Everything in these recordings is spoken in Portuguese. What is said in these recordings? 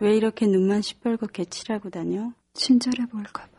왜 이렇게 눈만 시뻘겋게 칠하고 다녀? 친절해 보일까 봐.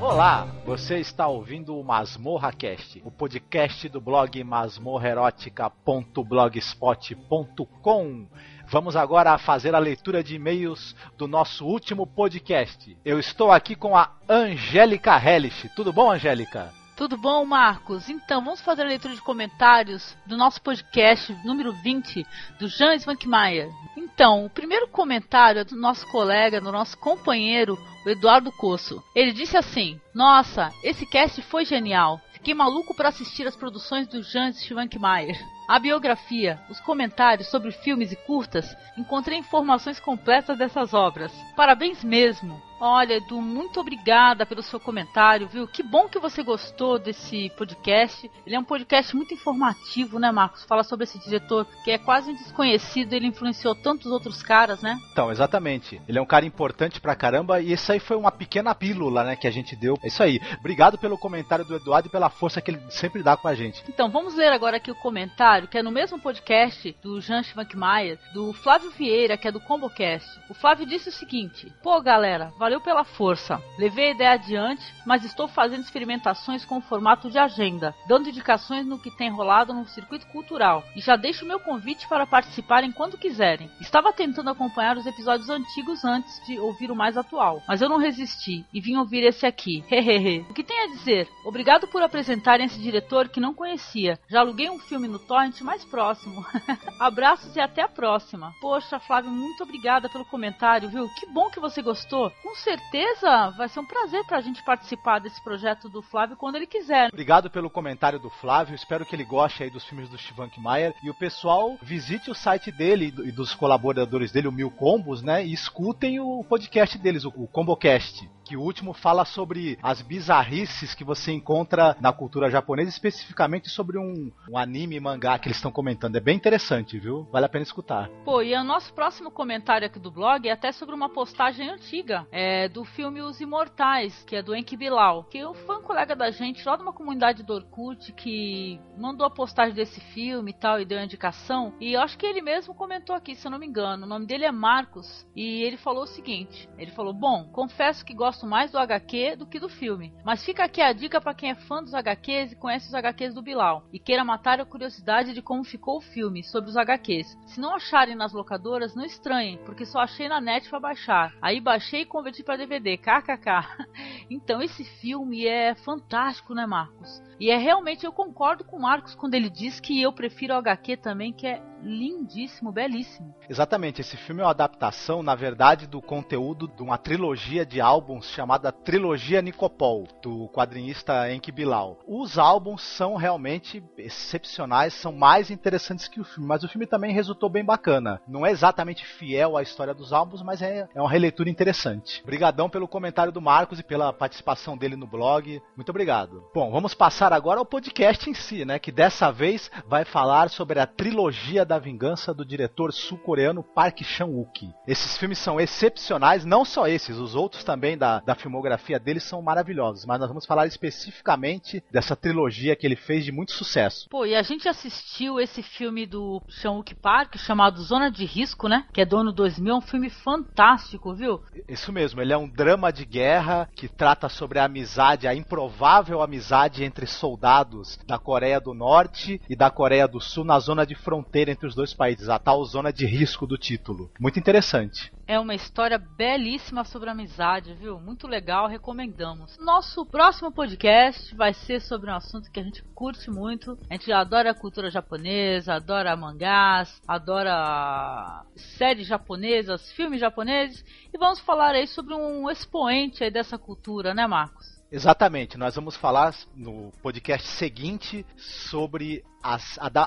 Olá, você está ouvindo o Masmorra Cast, o podcast do blog masmorrerótica.blogspot.com. Vamos agora fazer a leitura de e-mails do nosso último podcast. Eu estou aqui com a Angélica Hellish. Tudo bom, Angélica? Tudo bom, Marcos? Então, vamos fazer a leitura de comentários do nosso podcast número 20, do Jean Svankmajer. Então, o primeiro comentário é do nosso colega, do nosso companheiro, o Eduardo Coço. Ele disse assim: Nossa, esse cast foi genial. Fiquei maluco para assistir as produções do Jean Schwankmaier. A biografia, os comentários sobre filmes e curtas, encontrei informações completas dessas obras. Parabéns mesmo! Olha, Edu, muito obrigada pelo seu comentário, viu? Que bom que você gostou desse podcast. Ele é um podcast muito informativo, né, Marcos? Fala sobre esse diretor que é quase um desconhecido, ele influenciou tantos outros caras, né? Então, exatamente. Ele é um cara importante pra caramba e isso aí foi uma pequena pílula, né, que a gente deu. É isso aí. Obrigado pelo comentário do Eduardo e pela força que ele sempre dá com a gente. Então, vamos ler agora aqui o comentário, que é no mesmo podcast do Jean Schwankmajer, do Flávio Vieira, que é do ComboCast. O Flávio disse o seguinte: Pô, galera, valeu pela força. Levei a ideia adiante, mas estou fazendo experimentações com o formato de agenda, dando indicações no que tem rolado no circuito cultural. E já deixo meu convite para participarem quando quiserem. Estava tentando acompanhar os episódios antigos antes de ouvir o mais atual, mas eu não resisti e vim ouvir esse aqui. Hehehe. o que tem a dizer? Obrigado por apresentarem esse diretor que não conhecia. Já aluguei um filme no torrent mais próximo. Abraços e até a próxima. Poxa, Flávio, muito obrigada pelo comentário, viu? Que bom que você gostou. Com certeza vai ser um prazer pra gente participar desse projeto do Flávio quando ele quiser. Obrigado pelo comentário do Flávio, espero que ele goste aí dos filmes do Schwankmajer e o pessoal visite o site dele e dos colaboradores dele, o Mil Combos, né, e escutem o podcast deles, o ComboCast que o último fala sobre as bizarrices que você encontra na cultura japonesa, especificamente sobre um, um anime mangá que eles estão comentando. É bem interessante, viu? Vale a pena escutar. Pô, e o nosso próximo comentário aqui do blog é até sobre uma postagem antiga é, do filme Os Imortais, que é do Enki Bilal, que foi um colega da gente lá de uma comunidade do Orkut que mandou a postagem desse filme e tal e deu a indicação. E eu acho que ele mesmo comentou aqui, se eu não me engano. O nome dele é Marcos e ele falou o seguinte: ele falou, bom, confesso que gosto gosto mais do HQ do que do filme. Mas fica aqui a dica para quem é fã dos HQs e conhece os HQs do Bilal e queira matar a curiosidade de como ficou o filme sobre os HQs. Se não acharem nas locadoras, não estranhem, porque só achei na net para baixar. Aí baixei e converti para DVD. KKK. Então esse filme é fantástico, né, Marcos? E é realmente, eu concordo com o Marcos quando ele diz que eu prefiro o HQ também, que é lindíssimo, belíssimo. Exatamente, esse filme é uma adaptação, na verdade, do conteúdo de uma trilogia de álbuns chamada Trilogia Nicopol, do quadrinista Enki Bilal. Os álbuns são realmente excepcionais, são mais interessantes que o filme, mas o filme também resultou bem bacana. Não é exatamente fiel à história dos álbuns, mas é, é uma releitura interessante. Obrigadão pelo comentário do Marcos e pela participação dele no blog. Muito obrigado. Bom, vamos passar agora ao podcast em si, né, que dessa vez vai falar sobre a trilogia da vingança do diretor sul-coreano Park Chan-wook. Esses filmes são excepcionais, não só esses, os outros também da, da filmografia dele são maravilhosos, mas nós vamos falar especificamente dessa trilogia que ele fez de muito sucesso. Pô, e a gente assistiu esse filme do Chan-wook Park chamado Zona de Risco, né, que é do ano 2000, é um filme fantástico, viu? Isso mesmo, ele é um drama de guerra que trata sobre a amizade, a improvável amizade entre soldados da Coreia do Norte e da Coreia do Sul na zona de fronteira entre os dois países, a tal zona de risco do título. Muito interessante. É uma história belíssima sobre amizade, viu? Muito legal, recomendamos. Nosso próximo podcast vai ser sobre um assunto que a gente curte muito. A gente adora a cultura japonesa, adora mangás, adora séries japonesas, filmes japoneses. E vamos falar aí sobre um expoente aí dessa cultura, né, Marcos? Exatamente, nós vamos falar no podcast seguinte sobre a,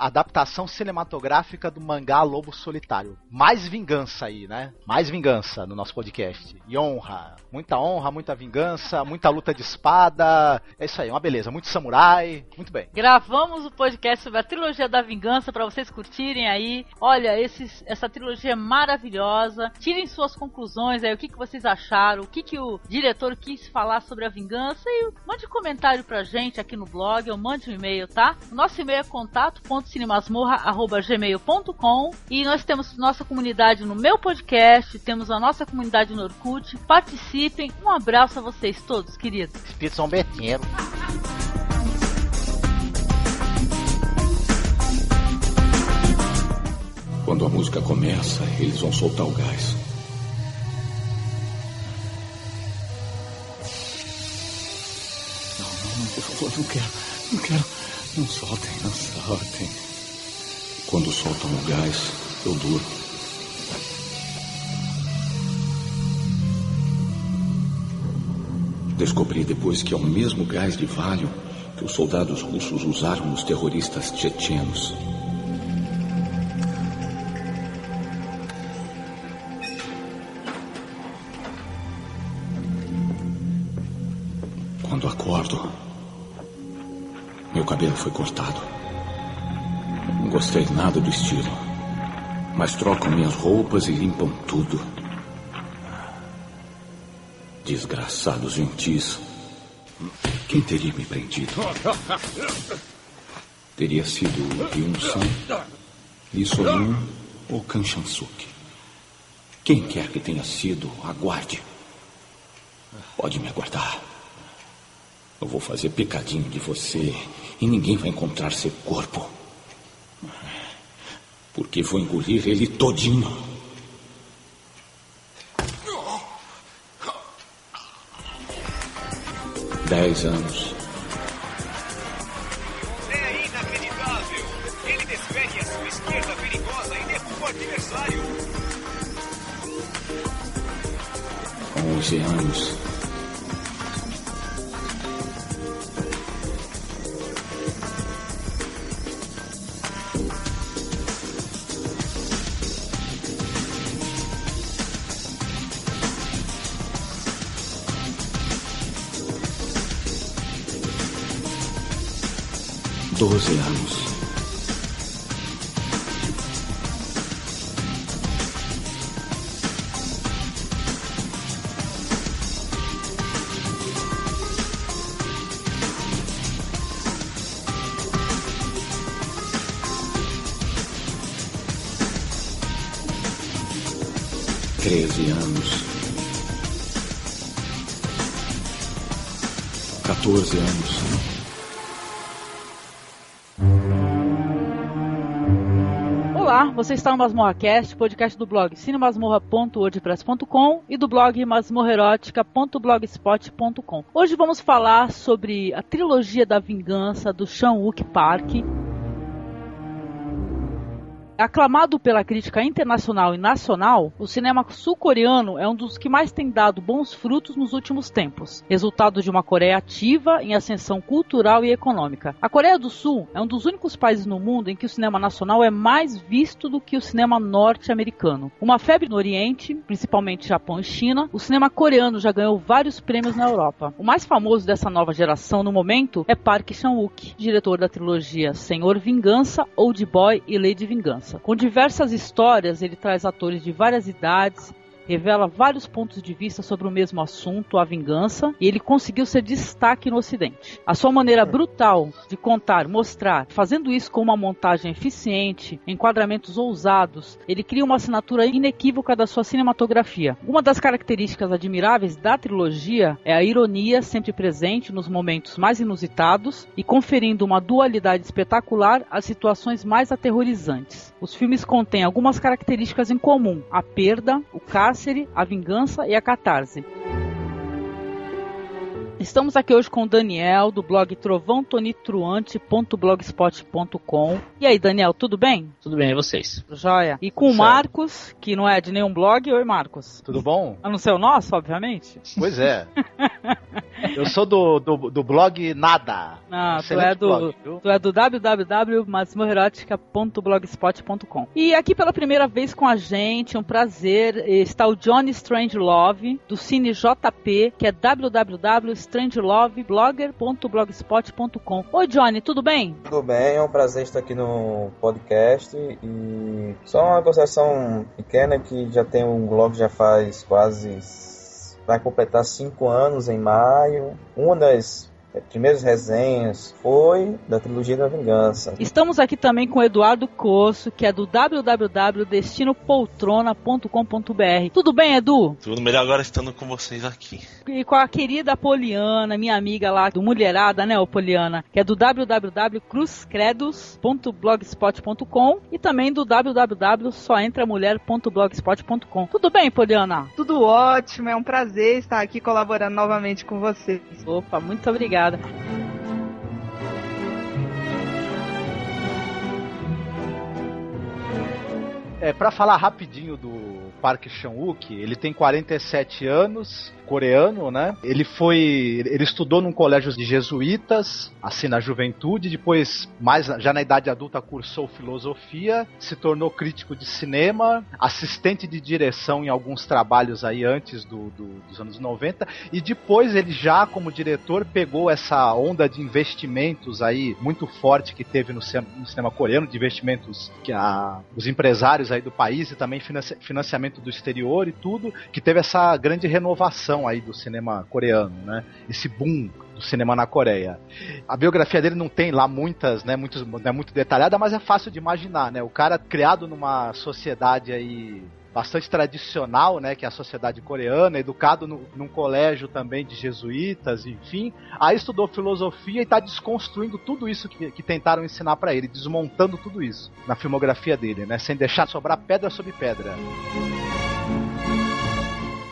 adaptação cinematográfica do mangá Lobo Solitário. Mais vingança aí, né? Mais vingança no nosso podcast. E honra. Muita honra, muita vingança, muita luta de espada. É isso aí, uma beleza. Muito samurai. Muito bem. Gravamos o podcast sobre a trilogia da vingança para vocês curtirem aí. Olha, esses, essa trilogia é maravilhosa. Tirem suas conclusões aí, o que, que vocês acharam, o que, que o diretor quis falar sobre a vingança e mande um comentário pra gente aqui no blog ou mande um e-mail, tá? Nosso e-mail é contato.cinemasmorra.gmail.com e nós temos nossa comunidade no meu podcast, temos a nossa comunidade no Orkut. Participem. Um abraço a vocês todos, queridos. Espírito São Betinho. Quando a música começa, eles vão soltar o gás. Por favor, não quero, não quero. Não soltem, não soltem. Quando soltam o gás, eu durmo. Descobri depois que é o mesmo gás de Valium que os soldados russos usaram nos terroristas tchetchenos. Quando acordo, cabelo foi cortado. Não gostei nada do estilo. Mas trocam minhas roupas e limpam tudo. Desgraçados gentis. Quem teria me prendido? Teria sido Ryun-san, Lee Soyun ou Kan Suk. Quem quer que tenha sido, aguarde. Pode me aguardar. Eu vou fazer picadinho de você e ninguém vai encontrar seu corpo. Porque vou engolir ele todinho. Dez anos. É inacreditável! Ele desfere a sua esquerda perigosa e derruba o adversário. Onze anos. Doze anos. Você está no MasmorraCast, podcast do blog cinemasmorra.wordpress.com e do blog masmorrerótica.blogspot.com. Hoje vamos falar sobre a trilogia da vingança do Chan-wook Park, Aclamado pela crítica internacional e nacional, o cinema sul-coreano é um dos que mais tem dado bons frutos nos últimos tempos, resultado de uma Coreia ativa em ascensão cultural e econômica. A Coreia do Sul é um dos únicos países no mundo em que o cinema nacional é mais visto do que o cinema norte-americano. Uma febre no Oriente, principalmente Japão e China, o cinema coreano já ganhou vários prêmios na Europa. O mais famoso dessa nova geração no momento é Park Chan-wook, diretor da trilogia Senhor Vingança, Old Boy e Lady Vingança. Com diversas histórias, ele traz atores de várias idades, revela vários pontos de vista sobre o mesmo assunto, a vingança, e ele conseguiu ser destaque no Ocidente. A sua maneira brutal de contar, mostrar, fazendo isso com uma montagem eficiente, enquadramentos ousados, ele cria uma assinatura inequívoca da sua cinematografia. Uma das características admiráveis da trilogia é a ironia sempre presente nos momentos mais inusitados e conferindo uma dualidade espetacular às situações mais aterrorizantes. Os filmes contêm algumas características em comum: a perda, o cárcere, a vingança e a catarse. Estamos aqui hoje com o Daniel do blog trovãotonitruante.blogspot.com. E aí, Daniel, tudo bem? Tudo bem, e vocês? Joia. E com o. Marcos, que não é de nenhum blog. Oi, Marcos. Tudo bom? A não ser o nosso, obviamente. Pois é. Eu sou do, do, do blog Nada. Ah, tu é do, blog, tu é do www.masmorrerótica.blogspot.com. E aqui pela primeira vez com a gente, um prazer, está o Johnny Strangelove, do Cine JP, que é www.strangeloveblogger.blogspot.com. Oi, Johnny, tudo bem? Tudo bem, é um prazer estar aqui no podcast e só uma concessão pequena que já tem um blog já faz quase vai completar cinco anos em maio. Uma das primeiras resenhas foi da trilogia da vingança. Estamos aqui também com o Eduardo Coço, que é do www.destinopoltrona.com.br. Tudo bem, Edu? Tudo melhor agora estando com vocês aqui. E com a querida Poliana, minha amiga lá do Mulherada, né, ô Poliana, que é do www.cruzcredos.blogspot.com e também do www.soentramulher.blogspot.com. Tudo bem, Poliana? Tudo ótimo, é um prazer estar aqui colaborando novamente com vocês. Opa, muito obrigada. É, pra falar rapidinho do Park Chan-wook, ele tem 47 anos, coreano, né? Ele foi, ele estudou num colégio de jesuítas, assim na juventude, depois mais já na idade adulta cursou filosofia, se tornou crítico de cinema, assistente de direção em alguns trabalhos aí antes do, do, dos anos 90 e depois ele já como diretor pegou essa onda de investimentos aí muito forte que teve no, no cinema coreano, de investimentos que a, os empresários aí do país e também financiamento do exterior e tudo, que teve essa grande renovação aí do cinema coreano, né? Esse boom do cinema na Coreia. A biografia dele não tem lá muitas, né, muitos, não é muito detalhada, mas é fácil de imaginar, né? O cara criado numa sociedade aí bastante tradicional, né, que é a sociedade coreana, educado no, num colégio também de jesuítas, enfim. Aí estudou filosofia e está desconstruindo tudo isso que, que tentaram ensinar para ele, desmontando tudo isso na filmografia dele, né, sem deixar sobrar pedra sobre pedra.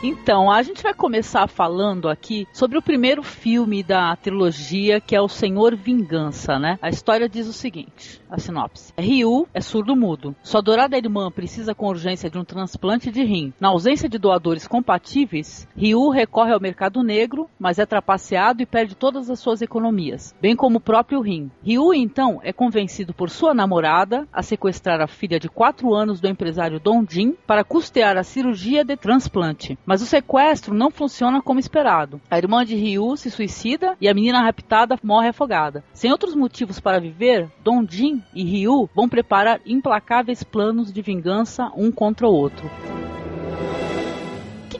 Então, a gente vai começar falando aqui sobre o primeiro filme da trilogia, que é O Senhor Vingança, né? A história diz o seguinte, a sinopse. Ryu é surdo-mudo. Sua adorada irmã precisa com urgência de um transplante de rim. Na ausência de doadores compatíveis, Ryu recorre ao mercado negro, mas é trapaceado e perde todas as suas economias, bem como o próprio rim. Ryu, então, é convencido por sua namorada a sequestrar a filha de 4 anos do empresário Don Jin para custear a cirurgia de transplante. Mas o sequestro não funciona como esperado. A irmã de Ryu se suicida e a menina raptada morre afogada. Sem outros motivos para viver, Don Jin e Ryu vão preparar implacáveis planos de vingança um contra o outro.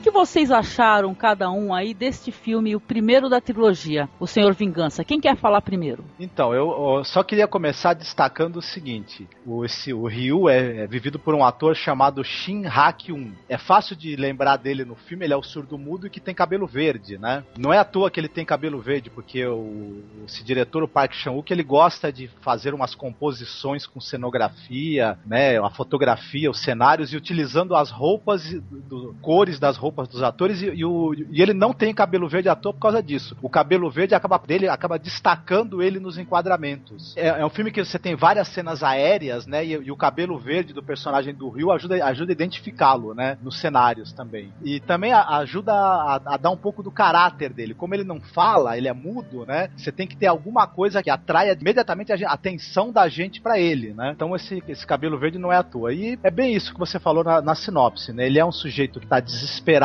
Que, que vocês acharam, cada um aí, deste filme, o primeiro da trilogia, O Senhor Vingança? Quem quer falar primeiro? Então, eu, eu só queria começar destacando o seguinte: o, esse, o Ryu é, é, vivido por um ator chamado Shin Ha-kyun. É fácil de lembrar dele no filme, ele é o surdo-mudo e que tem cabelo verde, né? Não é à toa que ele tem cabelo verde, porque o, esse diretor, o Park Chan-wook, ele gosta de fazer umas composições com cenografia, né? A fotografia, os cenários e utilizando as roupas, do, cores das roupas dos atores e, e, o, e, ele não tem cabelo verde ator por causa disso. O cabelo verde acaba dele acaba destacando ele nos enquadramentos. É, é um filme que você tem várias cenas aéreas, né? E, e o cabelo verde do personagem do Rio ajuda, ajuda a identificá-lo, né? Nos cenários também. E também a, ajuda a, a, dar um pouco do caráter dele. Como ele não fala, ele é mudo, né? Você tem que ter alguma coisa que atraia imediatamente a, atenção da gente para ele, né? Então esse, esse cabelo verde não é à toa. E é bem isso que você falou na, na sinopse, né? Ele é um sujeito que tá desesperado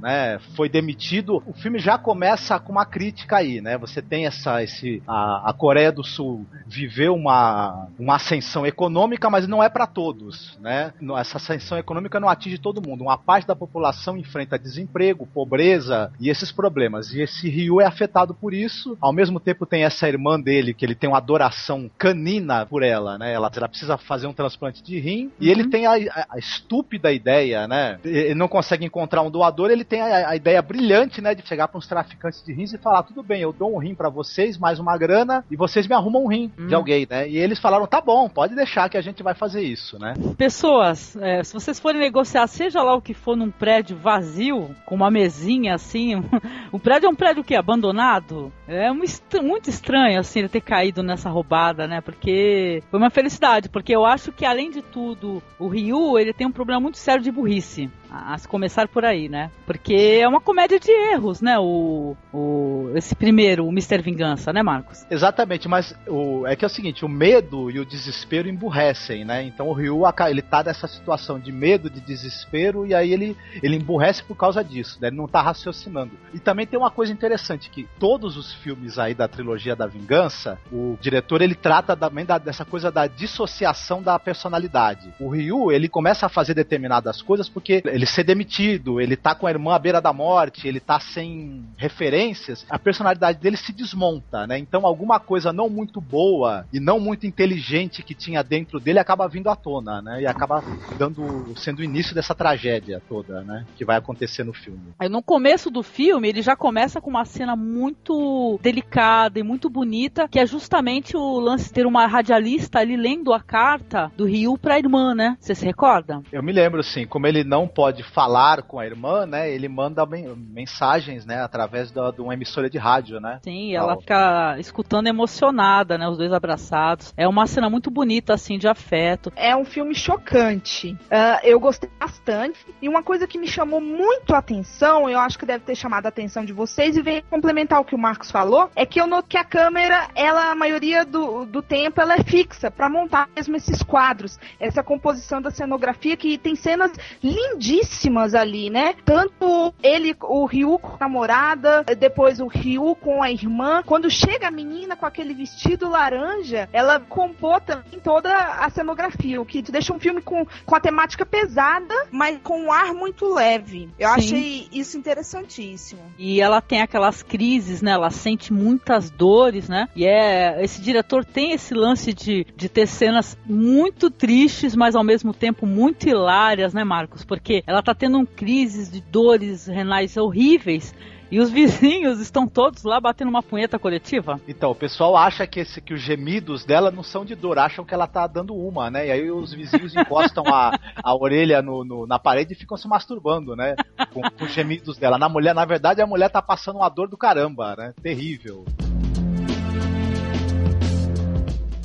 né? Foi demitido. O filme já começa com uma crítica aí, né? Você tem essa, esse, a, a Coreia do Sul viveu uma, uma ascensão econômica, mas não é para todos, né? Essa ascensão econômica não atinge todo mundo. Uma parte da população enfrenta desemprego, pobreza e esses problemas. E esse Ryu é afetado por isso. Ao mesmo tempo tem essa irmã dele que ele tem uma adoração canina por ela, né? Ela, ela precisa fazer um transplante de rim uhum. e ele tem a, a, a estúpida ideia, né? Ele não consegue encontrar um um doador ele tem a, a ideia brilhante, né, de chegar para uns traficantes de rins e falar: tudo bem, eu dou um rim para vocês, mais uma grana, e vocês me arrumam um rim hum. de alguém, né? E eles falaram: tá bom, pode deixar que a gente vai fazer isso, né? Pessoas, é, se vocês forem negociar, seja lá o que for, num prédio vazio, com uma mesinha assim, o prédio é um prédio o quê? Abandonado? É um est muito estranho, assim, ele ter caído nessa roubada, né? Porque foi uma felicidade, porque eu acho que, além de tudo, o Ryu, ele tem um problema muito sério de burrice. A, a começar por aí. Aí, né? Porque é uma comédia de erros, né? O, o esse primeiro, o Mr. Vingança, né, Marcos? Exatamente, mas o, é que é o seguinte, o medo e o desespero emburrecem, né? Então o Ryu, ele tá nessa situação de medo, de desespero, e aí ele, ele emburrece por causa disso, né? Ele não tá raciocinando. E também tem uma coisa interessante, que todos os filmes aí da trilogia da vingança, o diretor, ele trata também da, dessa coisa da dissociação da personalidade. O Ryu, ele começa a fazer determinadas coisas porque ele ser demitido, ele tá com a irmã à beira da morte, ele tá sem referências, a personalidade dele se desmonta, né? Então alguma coisa não muito boa e não muito inteligente que tinha dentro dele acaba vindo à tona, né? E acaba dando sendo o início dessa tragédia toda, né? Que vai acontecer no filme. Aí no começo do filme, ele já começa com uma cena muito delicada e muito bonita, que é justamente o lance de ter uma radialista ali lendo a carta do Ryu pra irmã, né? Você se recorda? Eu me lembro, sim. Como ele não pode falar com a irmã, né? Ele manda mensagens, né? Através da, de uma emissora de rádio, né? Sim, ela fica escutando emocionada, né? Os dois abraçados. É uma cena muito bonita, assim, de afeto. É um filme chocante. Uh, eu gostei bastante. E uma coisa que me chamou muito a atenção, eu acho que deve ter chamado a atenção de vocês, e vem complementar o que o Marcos falou, é que eu noto que a câmera, ela, a maioria do, do tempo, ela é fixa para montar mesmo esses quadros. Essa composição da cenografia que tem cenas lindíssimas ali, né? Tanto ele, o Ryu com a namorada, depois o Ryu com a irmã. Quando chega a menina com aquele vestido laranja, ela compôs também toda a cenografia, o que deixa um filme com, com a temática pesada, mas com um ar muito leve. Eu Sim. achei isso interessantíssimo. E ela tem aquelas crises, né? Ela sente muitas dores, né? E é esse diretor tem esse lance de, de ter cenas muito tristes, mas ao mesmo tempo muito hilárias, né, Marcos? Porque ela tá tendo um crises de dores renais horríveis e os vizinhos estão todos lá batendo uma punheta coletiva? Então, o pessoal acha que, esse, que os gemidos dela não são de dor, acham que ela tá dando uma, né? E aí os vizinhos encostam a, a orelha no, no, na parede e ficam se masturbando, né? Com, com os gemidos dela. Na mulher, na verdade, a mulher tá passando uma dor do caramba, né? Terrível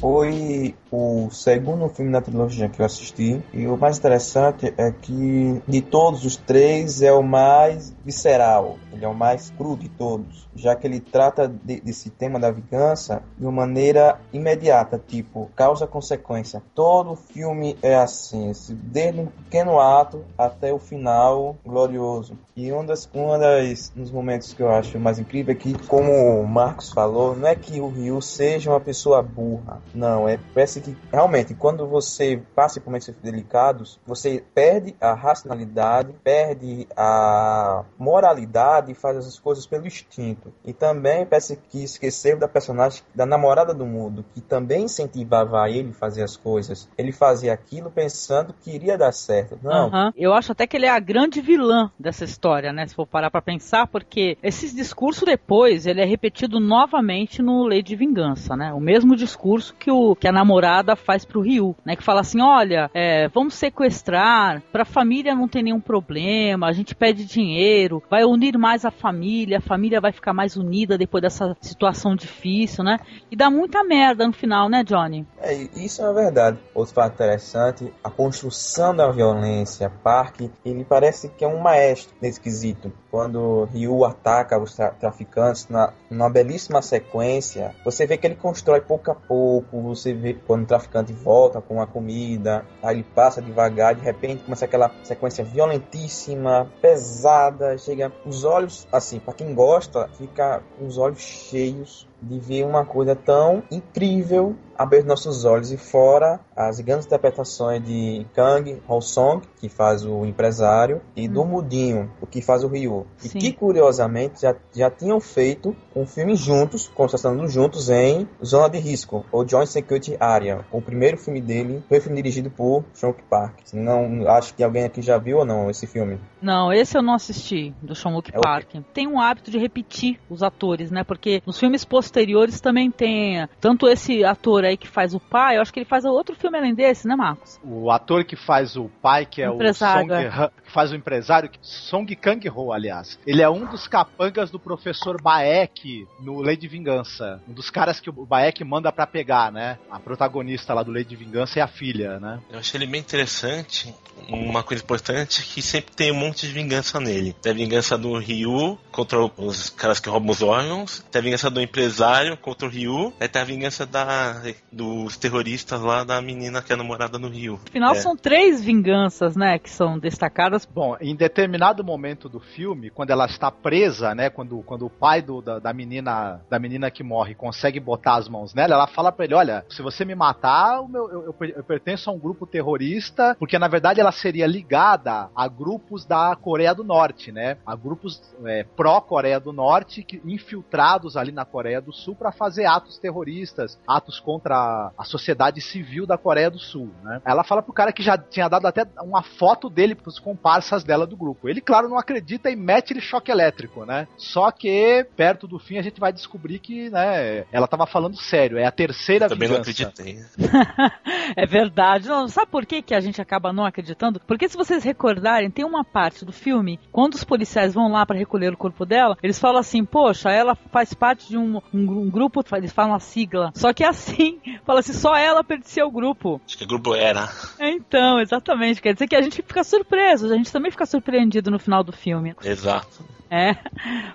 foi o segundo filme da trilogia que eu assisti. E o mais interessante é que de todos os três é o mais visceral, ele é o mais cru de todos, já que ele trata de, desse tema da vingança de uma maneira imediata, tipo causa-consequência. Todo filme é assim, desde um pequeno ato até o final glorioso. E um, das, um das, dos momentos que eu acho mais incrível é que, como o Marcos falou, não é que o Ryu seja uma pessoa burra. Não, é parece que realmente quando você passa por momentos delicados, você perde a racionalidade, perde a moralidade e faz as coisas pelo instinto. E também parece que esqueceu da personagem da namorada do mundo, que também incentivava ele a fazer as coisas. Ele fazia aquilo pensando que iria dar certo. Não. Uhum. Eu acho até que ele é a grande vilã dessa história né? Se for parar para pensar, porque esse discurso depois ele é repetido novamente no Lei de Vingança, né? O mesmo discurso que, o, que a namorada faz pro Ryu, né? Que fala assim: olha, é, vamos sequestrar, pra família não ter nenhum problema, a gente pede dinheiro, vai unir mais a família, a família vai ficar mais unida depois dessa situação difícil, né? E dá muita merda no final, né, Johnny? É, isso é verdade. Outro fato interessante, a construção da violência, Park, ele parece que é um maestro esquisito. Quando Ryu ataca os tra traficantes na, numa belíssima sequência, você vê que ele constrói pouco a pouco, você vê quando o traficante volta com a comida, aí ele passa devagar, de repente começa aquela sequência violentíssima, pesada, chega os olhos, assim, para quem gosta, fica com os olhos cheios de ver uma coisa tão incrível abrir nossos olhos e fora as grandes interpretações de Kang Ho-song, que faz o empresário, e hum. do Mudinho, o que faz o Ryu. E que curiosamente já, já tinham feito um filme juntos, conversando juntos em Zona de Risco, ou Joint Security Area. O primeiro filme dele foi um filme dirigido por Sean Park. Não acho que alguém aqui já viu ou não esse filme. Não, esse eu não assisti do Sean Luke é Park. O... Tem um hábito de repetir os atores, né? Porque nos filmes posteriores também tem tanto esse ator aí que faz o pai, eu acho que ele faz outro filme além desse, né, Marcos? O ator que faz o pai, que é o, o Song, é. que faz o empresário, Song Kang-ho, aliás. Ele é um dos capangas do professor Baek no Lei de Vingança. Um dos caras que o Baek manda para pegar, né? A protagonista lá do Lei de Vingança é a filha, né? Eu achei ele bem interessante uma coisa importante é que sempre tem um de vingança nele. Tem a vingança do Ryu contra os caras que roubam os órgãos, tem a vingança do empresário contra o Ryu, aí tem a vingança da, dos terroristas lá da menina que é namorada no Ryu. Afinal, É. são três vinganças, né, que são destacadas. Bom, em determinado momento do filme, quando ela está presa, né, quando, quando o pai do- da, da menina da menina que morre consegue botar as mãos nela, ela fala pra ele, olha, se você me matar, o meu- eu, eu eu pertenço a um grupo terrorista, porque na verdade ela seria ligada a grupos da Coreia do Norte, né, a grupos é, pró-Coreia do Norte, que, infiltrados ali na Coreia do Sul para fazer atos terroristas, atos contra a sociedade civil da Coreia do Sul, né. Ela fala pro cara que já tinha dado até uma foto dele pros comparsas dela do grupo. Ele, claro, não acredita e mete ele choque elétrico, né? Só que perto do fim a gente vai descobrir que, né, ela tava falando sério, é a terceira Também não vingança. acreditei. É verdade. Não, sabe por que, que a gente acaba não acreditando? Porque se vocês recordarem, tem uma parte do filme, quando os policiais vão lá para recolher o corpo dela, eles falam assim, poxa, ela faz parte de um, um, um grupo, eles falam a sigla. Só que é assim, fala assim, só ela pertencia ao grupo. Acho que o grupo era. É, Então, exatamente. Quer dizer que a gente fica surpreso, a gente também fica surpreendido no final do filme. Exato. É.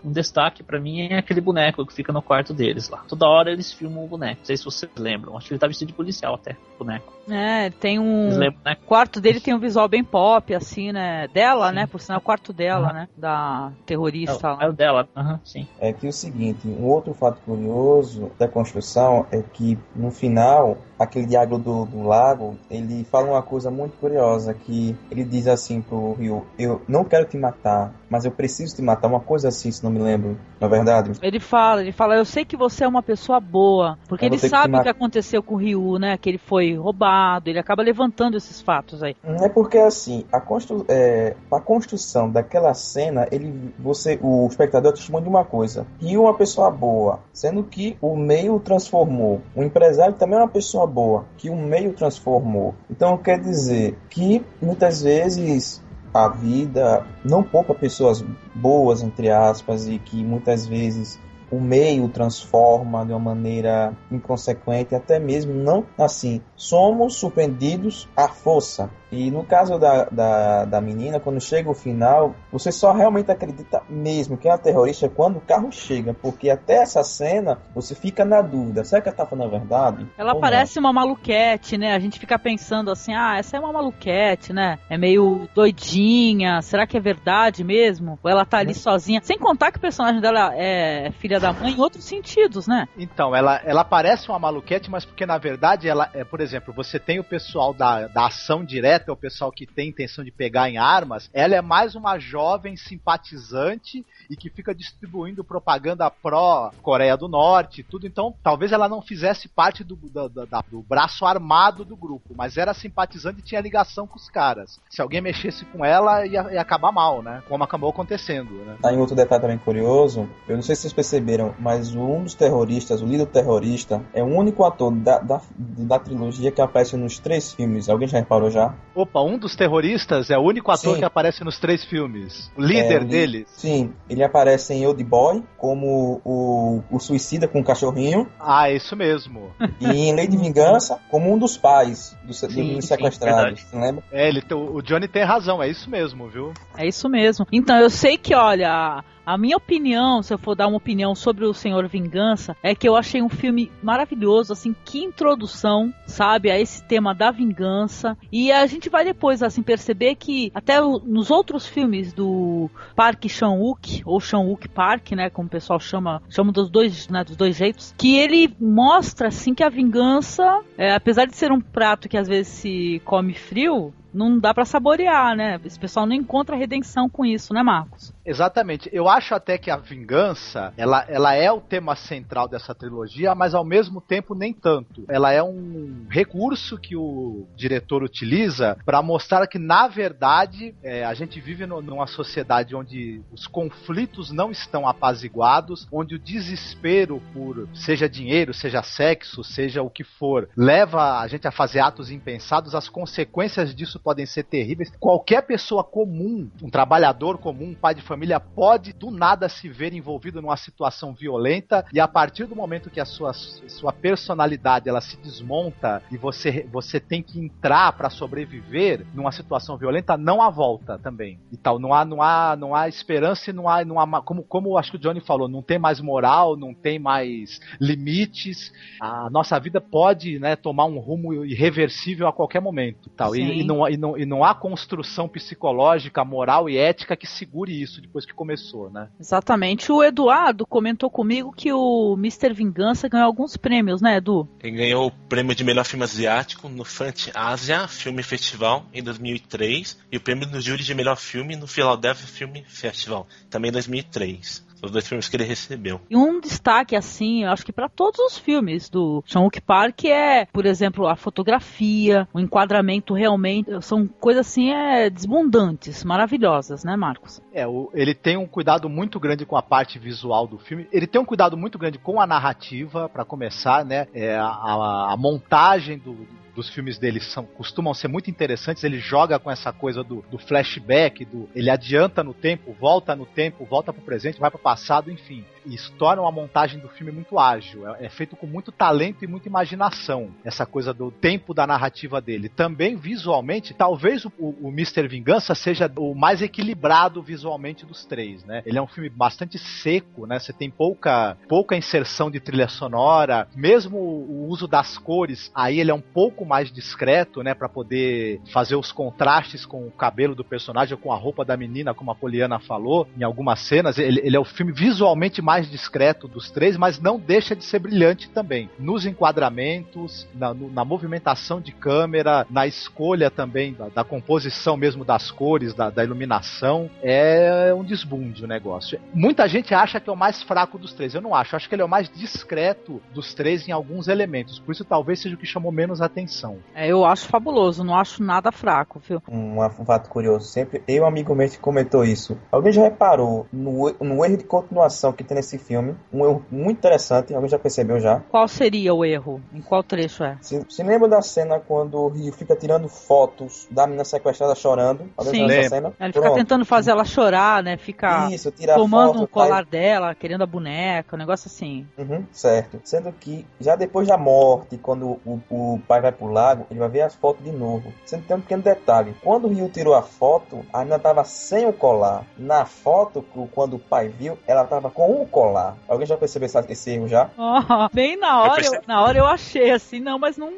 Um destaque pra mim é aquele boneco que fica no quarto deles lá. Toda hora eles filmam o boneco. Não sei se vocês lembram. Acho que ele tá vestido de policial até, o boneco. É, tem um. Lembram, né? O quarto dele tem um visual bem pop, assim, né? Dela, Sim. né? Por sinal, o quarto dela, Aham. né? Da terrorista É, lá. é o dela. Aham, sim. É que o seguinte, um outro fato curioso da construção é que no final, aquele diálogo do, do lago, ele fala uma coisa muito curiosa, que ele diz assim pro Ryu, eu não quero te matar, mas eu preciso te matar, uma coisa assim, se não me lembro, na é verdade. Ele fala, ele fala, eu sei que você é uma pessoa boa, porque Eu ele ter que sabe o que aconteceu com o Ryu, né? Que ele foi roubado, ele acaba levantando esses fatos aí. É porque assim, a, constru é, a construção daquela cena, ele, você, o espectador é testemunha de uma coisa. Ryu é uma pessoa boa, sendo que o meio transformou. O empresário também é uma pessoa boa, que o meio transformou. Então quer dizer que muitas vezes a vida não poupa pessoas boas, entre aspas, e que muitas vezes o meio transforma de uma maneira inconsequente, até mesmo não assim. Somos surpreendidos à força. E no caso da, da, da menina, quando chega o final, você só realmente acredita mesmo que é uma terrorista quando o carro chega, porque até essa cena você fica na dúvida: será que ela tá falando a verdade? Ela Ou não? parece uma maluquete, né? A gente fica pensando assim, ah, essa é uma maluquete, né? É meio doidinha, será que é verdade mesmo? Ou ela tá ali sozinha? Sem contar que o personagem dela é filha da mãe em outros sentidos, né? Então, ela, ela parece uma maluquete, mas porque na verdade ela é, por exemplo, você tem o pessoal da, da ação direta, o pessoal que tem intenção de pegar em armas, ela é mais uma jovem simpatizante e que fica distribuindo propaganda pró Coreia do Norte, e tudo. Então, talvez ela não fizesse parte do, da- da- do braço armado do grupo, mas era simpatizante e tinha ligação com os caras. Se alguém mexesse com ela, ia, ia acabar mal, né? Como acabou acontecendo, né? Tá em outro detalhe também curioso, eu não sei se vocês perceberam, mas um dos terroristas, o líder terrorista, é o único ator da, da, da trilogia que aparece nos três filmes. Alguém já reparou já? Opa, um dos terroristas é o único ator Sim. que aparece nos três filmes. O líder É, li- deles. Sim, ele aparece em Old Boy como o, o suicida com o cachorrinho Ah, é isso mesmo. e em Lei de Vingança como um dos pais do, Sim, menino sim, sequestrado. Você lembra? É, ele, o Johnny tem razão, é isso mesmo, viu? É isso mesmo. Então, eu sei que, olha, a- minha opinião, se eu for dar uma opinião sobre o Senhor Vingança, é que eu achei um filme maravilhoso, assim, que introdução, sabe, a esse tema da vingança. E a gente vai depois, assim, perceber que até nos outros filmes do Parque Chan-wook, ou Chan-wook Park, né, como o pessoal chama, chama dos dois, né, dos dois jeitos, que ele mostra, assim, que a vingança, é, apesar de ser um prato que às vezes se come frio, não dá pra saborear, né? Esse pessoal não encontra redenção com isso, né, Marcos? Exatamente. Eu acho até que a vingança, ela, ela é o tema central dessa trilogia, mas ao mesmo tempo nem tanto. Ela é um recurso que o diretor utiliza para mostrar que, na verdade, é, a gente vive no- numa sociedade onde os conflitos não estão apaziguados, onde o desespero por seja dinheiro, seja sexo, seja o que for, leva a gente a fazer atos impensados, as consequências disso podem ser terríveis. Qualquer pessoa comum, um trabalhador comum, um pai de família família pode do nada se ver envolvido numa situação violenta e a partir do momento que a sua, sua personalidade ela se desmonta e você, você tem que entrar para sobreviver numa situação violenta, não há volta também. E tal, não há não há não há esperança e não há não há como como acho que o Johnny falou, não tem mais moral, não tem mais limites. A nossa vida pode, né, tomar um rumo irreversível a qualquer momento, tal. E, e, não, e, não, e não há construção psicológica, moral e ética que segure isso depois que começou, né? Exatamente. O Eduardo comentou comigo que o Mr. Vingança ganhou alguns prêmios, né, Edu? Ele ganhou o prêmio de melhor filme asiático no Fant Asia Film Festival em 2003 e o prêmio no júri de melhor filme no Philadelphia Film Festival, também em 2003 os dois filmes que ele recebeu. E um destaque, assim, eu acho que para todos os filmes do Chan-wook Park é, por exemplo, a fotografia, o enquadramento realmente, são coisas assim é, desbundantes, maravilhosas, né, Marcos? É, o, ele tem um cuidado muito grande com a parte visual do filme. Ele tem um cuidado muito grande com a narrativa, para começar, né? É, a, a, a montagem do, dos filmes dele são, costumam ser muito interessantes. Ele joga com essa coisa do, do flashback, do ele adianta no tempo, volta no tempo, volta pro presente, vai pro passado, enfim. Isso torna uma montagem do filme muito ágil. É, é feito com muito talento e muita imaginação. Essa coisa do tempo da narrativa dele. Também visualmente, talvez o, o, o Mr. Vingança seja o mais equilibrado visualmente dos três, né? Ele é um filme bastante seco, né? Você tem pouca, pouca inserção de trilha sonora, mesmo o uso das cores, aí ele é um pouco mais discreto, né, para poder fazer os contrastes com o cabelo do personagem ou com a roupa da menina, como a Poliana falou, em algumas cenas. Ele, ele é o filme visualmente mais discreto dos três, mas não deixa de ser brilhante também. Nos enquadramentos, na, no, na movimentação de câmera, na escolha também da, da composição mesmo das cores, da, da, iluminação, é um desbunde o negócio. Muita gente acha que é o mais fraco dos três. Eu não acho. Eu acho que ele é o mais discreto dos três em alguns elementos. Por isso talvez seja o que chamou menos atenção. É, eu acho fabuloso, não acho nada fraco, viu? Um, um fato curioso, sempre eu, amigo meu, que comentou isso. Alguém já reparou no, no erro de continuação que tem nesse filme? Um erro muito interessante, alguém já percebeu já? Qual seria o erro? Em qual trecho é? Se, se lembra da cena quando o Rio fica tirando fotos da menina sequestrada chorando? Sim. Cena? Ele fica tentando fazer ela chorar, né? Fica isso, tomando foto, o colar pai... dela, querendo a boneca, um negócio assim. Uhum, certo. Sendo que já depois da morte, quando o, o pai vai pro lago, ele vai ver as fotos de novo. Sempre tem um pequeno detalhe. Quando o Rio tirou a foto, a menina estava sem o colar. Na foto, quando o pai viu, ela estava com o colar. Alguém já percebeu esse erro já? Oh, bem na hora, eu, na hora eu achei assim, não, mas não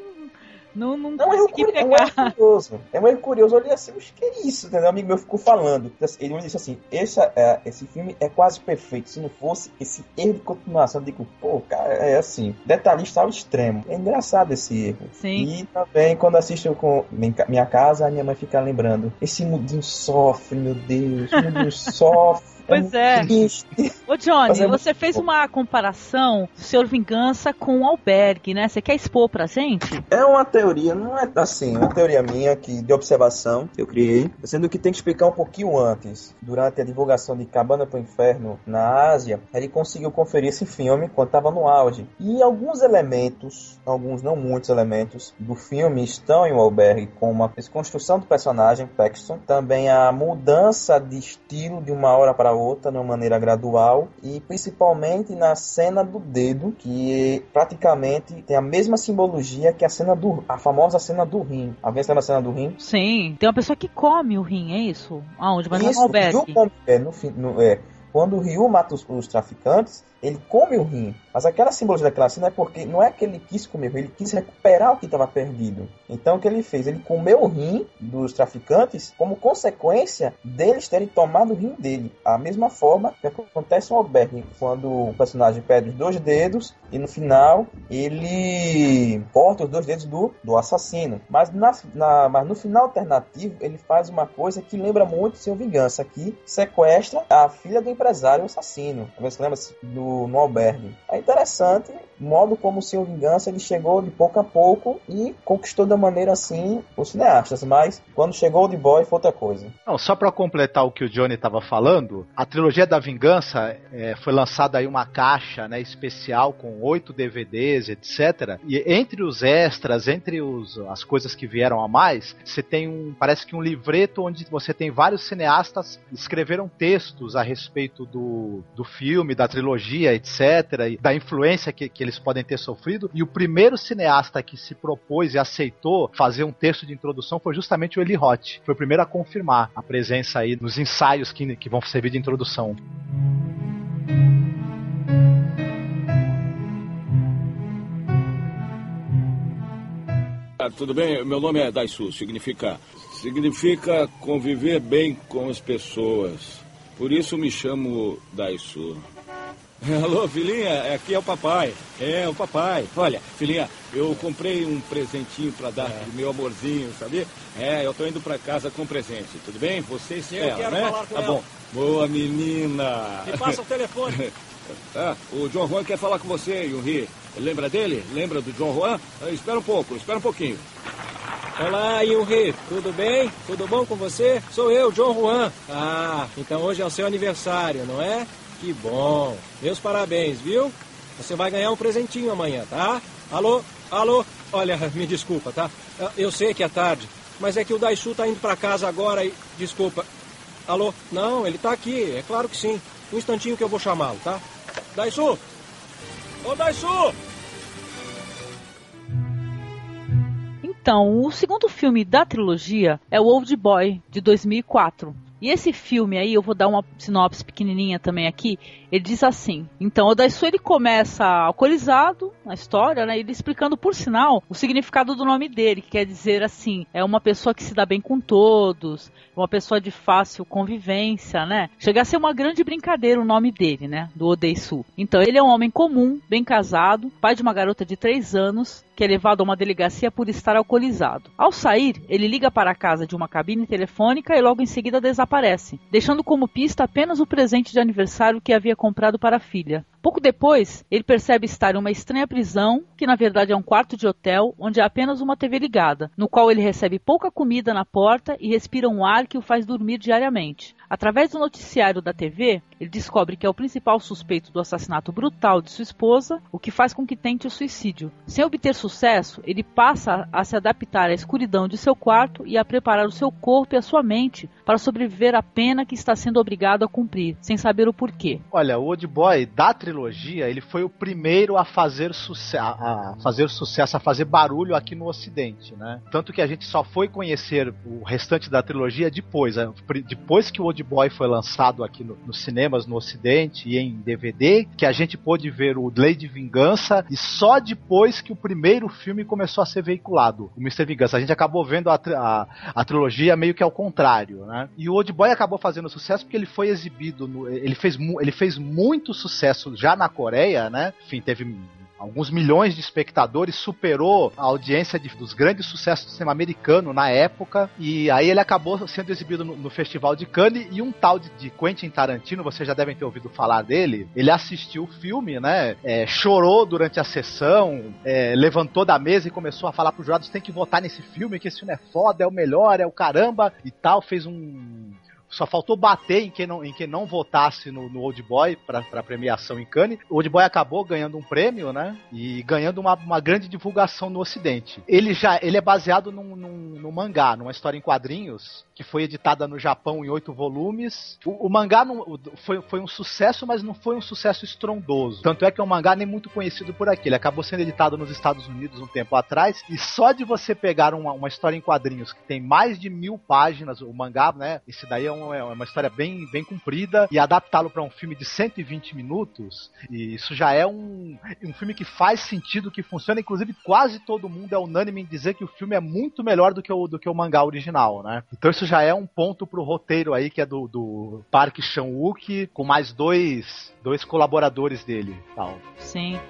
não, não, não consegui é um, pegar. É um erro curioso. É um erro curioso. Eu olhei assim, mas que é isso? Entendeu? Um amigo meu ficou falando. Ele me disse assim: esse, é, esse filme é quase perfeito. Se não fosse esse erro de continuação, eu digo, pô, cara, é assim, detalhista ao extremo. É engraçado esse erro. Sim. E também, quando assisto com minha casa, a minha mãe fica lembrando: esse mudinho sofre, meu Deus, o mudinho sofre. Pois é. Ô Johnny, você fez uma comparação do Senhor Vingança com o Albergue, né? Você quer expor pra gente? É uma teoria, não é assim, uma teoria minha que, de observação que eu criei, sendo que tem que explicar um pouquinho antes. Durante a divulgação de Cabana pro Inferno na Ásia, ele conseguiu conferir esse filme quando estava no auge. E alguns elementos, alguns não muitos elementos, do filme estão em o Albergue, como a construção do personagem Paxton, também a mudança de estilo de uma hora para outra de uma maneira gradual e principalmente na cena do dedo, que praticamente tem a mesma simbologia que a cena do a famosa cena do rim. Alguém lembra a cena do rim? Sim, tem uma pessoa que come o rim, é isso? Aonde? Mas isso, albergue. É, no, no, é, quando o Ryu mata os, os traficantes, ele come o rim. Mas aquela simbologia daquela cena é porque não é que ele quis comer, ele quis recuperar o que estava perdido. Então o que ele fez? Ele comeu o rim dos traficantes como consequência deles terem tomado o rim dele. A mesma forma que acontece no Albergue, quando o personagem perde os dois dedos e no final ele corta os dois dedos do, do assassino. Mas, na, na, mas no final alternativo ele faz uma coisa que lembra muito seu vingança, que sequestra a filha do empresário assassino. Você lembra do no, albergue. É interessante o modo como o Senhor Vingança ele chegou de pouco a pouco e conquistou da maneira assim os cineastas, mas quando chegou o The Boy foi outra coisa. Não, só para completar o que o Johnny estava falando, a trilogia da Vingança é, foi lançada aí uma caixa né, especial com oito DVDs, etc. E entre os extras, entre os, as coisas que vieram a mais, você tem um, parece que um livreto onde você tem vários cineastas escreveram textos a respeito do, do filme, da trilogia, etc. E da influência que, que eles podem ter sofrido. E o primeiro cineasta que se propôs e aceitou fazer um texto de introdução foi justamente o Eli Roth. Foi o primeiro a confirmar a presença aí nos ensaios que, que vão servir de introdução. Ah, tudo bem, meu nome é Daisu, significa significa conviver bem com as pessoas. Por isso me chamo Daisu. Alô, filhinha, aqui é o papai. É, o papai. Olha, filhinha, eu comprei um presentinho para dar pro meu amorzinho, sabia? É, eu tô indo para casa com presente, tudo bem? Você espera, Eu quero né? falar com tá ela. bom. Boa menina. Me passa o telefone. Ah, o John Juan quer falar com você, Yuri. Lembra dele? Lembra do John Juan? Ah, espera um pouco, espera um pouquinho. Olá, Yuri. Tudo bem? Tudo bom com você? Sou eu, John Juan. Ah, então hoje é o seu aniversário, não é? Que bom. Meus parabéns, viu? Você vai ganhar um presentinho amanhã, tá? Alô? Alô? Olha, me desculpa, tá? Eu sei que é tarde, mas é que o Daisu tá indo pra casa agora e... Desculpa. Alô? Não, ele tá aqui, é claro que sim. Um instantinho que eu vou chamá-lo, tá? Daisu! Ô, Daisu! Então, o segundo filme da trilogia é o Old Boy, de 2004. E esse filme aí, eu vou dar uma sinopse pequenininha também aqui. Ele diz assim: então o Daisu ele começa alcoolizado na história, né? Ele explicando por sinal o significado do nome dele, que quer dizer assim: é uma pessoa que se dá bem com todos, uma pessoa de fácil convivência, né? Chega a ser uma grande brincadeira o nome dele, né? Do Odeisu. Então ele é um homem comum, bem casado, pai de uma garota de 3 anos, que é levado a uma delegacia por estar alcoolizado. Ao sair, ele liga para a casa de uma cabine telefônica e logo em seguida desaparece, deixando como pista apenas o presente de aniversário que havia comprado para a filha. Pouco depois, ele percebe estar em uma estranha prisão, que na verdade é um quarto de hotel, onde há apenas uma TV ligada, no qual ele recebe pouca comida na porta e respira um ar que o faz dormir diariamente. Através do noticiário da TV, ele descobre que é o principal suspeito do assassinato brutal de sua esposa, o que faz com que tente o suicídio. Sem obter sucesso, ele passa a se adaptar à escuridão de seu quarto e a preparar o seu corpo e a sua mente para sobreviver à pena que está sendo obrigado a cumprir, sem saber o porquê. Olha, o Old Boy da trilogia, ele foi o primeiro a fazer, a- fazer sucesso, a fazer barulho aqui no Ocidente, né? Tanto que a gente só foi conhecer o restante da trilogia depois, né? Depois que o Old Boy foi lançado aqui no- nos cinemas no Ocidente e em DVD, que a gente pôde ver o de Vingança e só depois que o primeiro filme começou a ser veiculado, o Mr. Vingança. A gente acabou vendo a, a, a trilogia meio que ao contrário, né? E o Old Boy acabou fazendo sucesso porque ele foi exibido, no- ele, fez, ele fez muito sucesso já na Coreia, né? Enfim, teve alguns milhões de espectadores, superou a audiência de- dos grandes sucessos do cinema americano na época, e aí ele acabou sendo exibido no, no Festival de Cannes, e um tal de, de Quentin Tarantino, vocês já devem ter ouvido falar dele, ele assistiu o filme, né, é, chorou durante a sessão, é, levantou da mesa e começou a falar pros jurados, tem que votar nesse filme, que esse filme é foda, é o melhor, é o caramba, e tal, fez um... Só faltou bater em quem não, em quem não votasse no, no Old Boy pra, pra premiação em Cannes. O Old Boy acabou ganhando um prêmio, né? E ganhando uma, uma grande divulgação no Ocidente. Ele já ele é baseado num, num, num mangá, numa história em quadrinhos, que foi editada no Japão em oito volumes. O, o mangá não, foi, foi um sucesso, mas não foi um sucesso estrondoso. Tanto é que é um mangá nem muito conhecido por aqui. Ele acabou sendo editado nos Estados Unidos um tempo atrás. E só de você pegar uma, uma história em quadrinhos que tem mais de mil páginas, o mangá, né? Esse daí é, um- é uma história bem, bem comprida. E adaptá-lo para um filme de 120 minutos, e isso já é um, um filme que faz sentido, que funciona. Inclusive, quase todo mundo é unânime em dizer que o filme é muito melhor do que o, do que o mangá original, né? Então isso já é um ponto pro roteiro aí, que é do, do Park Chan-wook, com mais dois, dois colaboradores dele. Tal. Sim.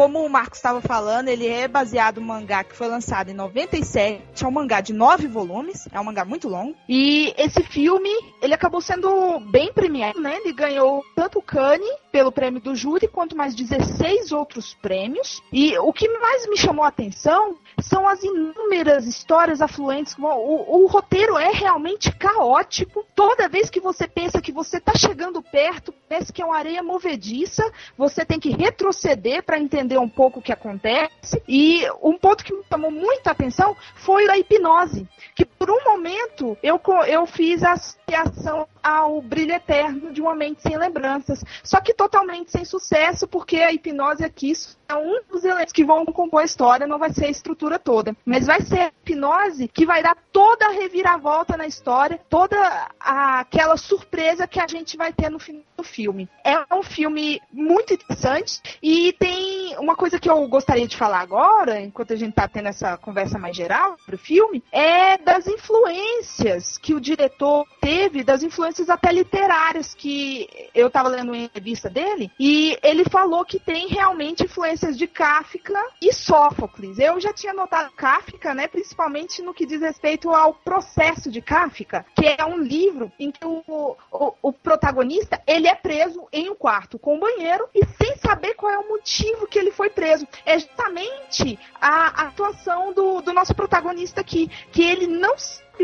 Como o Marcos estava falando, ele é baseado no mangá que foi lançado em 97. É um mangá de nove volumes. É um mangá muito longo. E esse filme, ele acabou sendo bem premiado, né? Ele ganhou tanto o Cannes pelo prêmio do júri, quanto mais 16 outros prêmios. E o que mais me chamou a atenção são as inúmeras histórias afluentes. O, o roteiro é realmente caótico. Toda vez que você pensa que você está chegando perto, parece que é uma areia movediça, você tem que retroceder para entender um pouco o que acontece. E um ponto que me chamou muita atenção foi a hipnose, que por um momento eu, eu fiz a associação ao brilho eterno de uma mente sem lembranças. Só que totalmente sem sucesso, porque a hipnose aqui é um dos elementos que vão compor a história, não vai ser a estrutura toda. Mas vai ser a hipnose que vai dar toda a reviravolta na história, toda a, aquela surpresa que a gente vai ter no final do filme. É um filme muito interessante e tem uma coisa que eu gostaria de falar agora, enquanto a gente está tendo essa conversa mais geral sobre o filme, é das influências que o diretor teve, das influências até literárias que eu estava lendo em revista dele, e ele falou que tem realmente influências de Kafka e Sófocles. Eu já tinha notado Kafka, né, principalmente no que diz respeito ao processo de Kafka, que é um livro em que o, o, o protagonista ele é preso em um quarto com um banheiro e sem saber qual é o motivo que ele foi preso. É justamente a, a atuação do, do nosso protagonista aqui, que ele não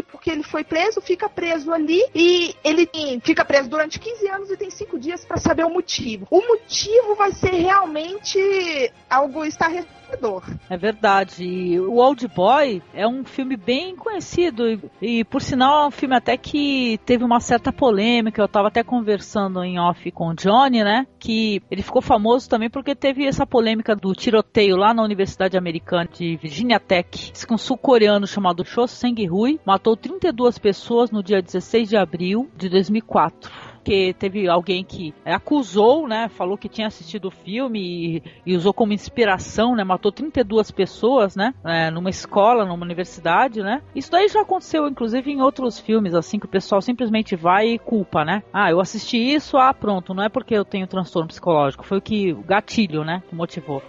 porque ele foi preso, fica preso ali e ele fica preso durante 15 anos e tem 5 dias para saber o motivo. O motivo vai ser realmente algo estarrecedor é verdade. O Old Boy é um filme bem conhecido e, e, por sinal, é um filme até que teve uma certa polêmica. Eu estava até conversando em off com o Johnny, né? Que ele ficou famoso também porque teve essa polêmica do tiroteio lá na Universidade Americana de Virginia Tech. Um sul-coreano chamado Cho Seng-hui matou 32 pessoas no dia 16 de abril de 2004 porque teve alguém que acusou, né, falou que tinha assistido o filme e, e usou como inspiração, né, matou 32 pessoas, né, é, numa escola, numa universidade, né. Isso daí já aconteceu, inclusive, em outros filmes, assim, que o pessoal simplesmente vai e culpa, né. Ah, eu assisti isso, ah, pronto, não é porque eu tenho transtorno psicológico, foi o que, o gatilho, né, que motivou.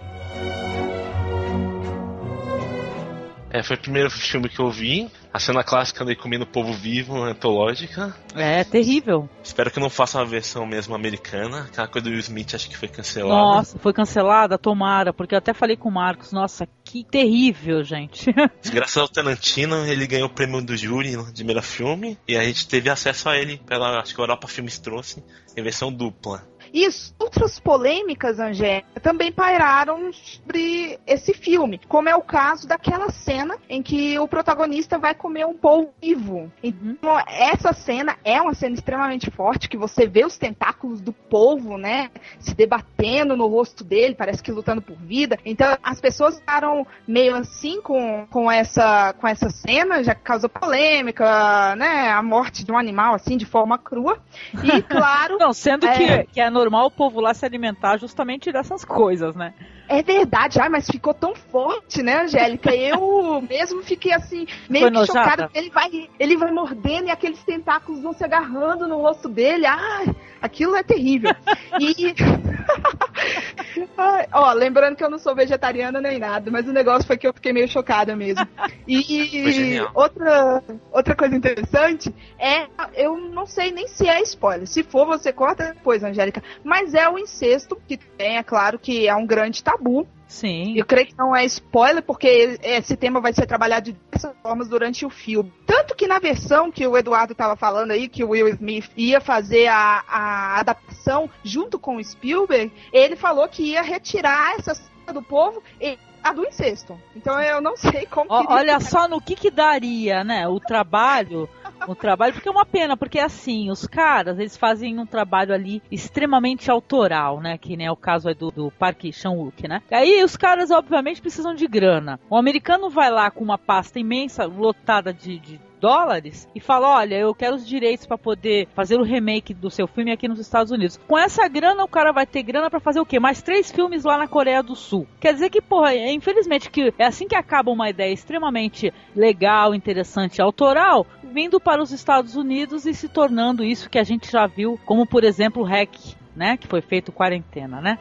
É, foi o primeiro filme que eu vi. A cena clássica dele comendo povo vivo, antológica. É, terrível. Espero que não faça uma versão mesmo americana. Aquela coisa do Will Smith acho que foi cancelada. Nossa, foi cancelada? Tomara, porque eu até falei com o Marcos. Nossa, que terrível, gente. Graças ao Tarantino, ele ganhou o prêmio do júri de melhor filme. E a gente teve acesso a ele pela, acho que a Europa Filmes trouxe, em versão dupla. E outras polêmicas, Angélica, também pairaram sobre esse filme, como é o caso daquela cena em que o protagonista vai comer um polvo vivo. Então, essa cena é uma cena extremamente forte, que você vê os tentáculos do polvo, né, se debatendo no rosto dele, parece que lutando por vida. Então, as pessoas ficaram meio assim com, com, essa, com essa cena, já causou polêmica, né, a morte de um animal, assim, de forma crua. E, claro... Não, sendo é... que, que é normal o povo lá se alimentar justamente dessas coisas, né? É verdade, ah, mas ficou tão forte, né, Angélica? Eu mesmo fiquei assim, meio que chocada. Ele vai, ele vai mordendo e aqueles tentáculos vão se agarrando no rosto dele. Ah, aquilo é terrível. E. Ó, lembrando que eu não sou vegetariana nem nada, mas o negócio foi que eu fiquei meio chocada mesmo. E outra, outra coisa interessante é, eu não sei nem se é spoiler. Se for, você corta depois, Angélica. Mas é o incesto, que tem, é claro que é um grande tabu. Sim. Eu creio que não é spoiler, porque esse tema vai ser trabalhado de diversas formas durante o filme. Tanto que na versão que o Eduardo estava falando aí, que o Will Smith ia fazer a, a adaptação junto com o Spielberg, ele falou que ia retirar essa cena do povo e a do incesto. Então eu não sei como. O, olha só no que que daria, né? O trabalho o trabalho, porque é uma pena, porque assim, os caras, eles fazem um trabalho ali extremamente autoral, né? Que nem é o caso do, do Parque Chan-wook, né? E aí os caras, obviamente, precisam de grana. O americano vai lá com uma pasta imensa, lotada de, de dólares e fala: Olha, eu quero os direitos para poder fazer o remake do seu filme aqui nos Estados Unidos. Com essa grana, o cara vai ter grana para fazer o quê? Mais três filmes lá na Coreia do Sul. Quer dizer que, porra, é, infelizmente, que é assim que acaba uma ideia extremamente legal, interessante, autoral, vindo para os Estados Unidos e se tornando isso que a gente já viu, como por exemplo o Hack, né? Que foi feito quarentena, né?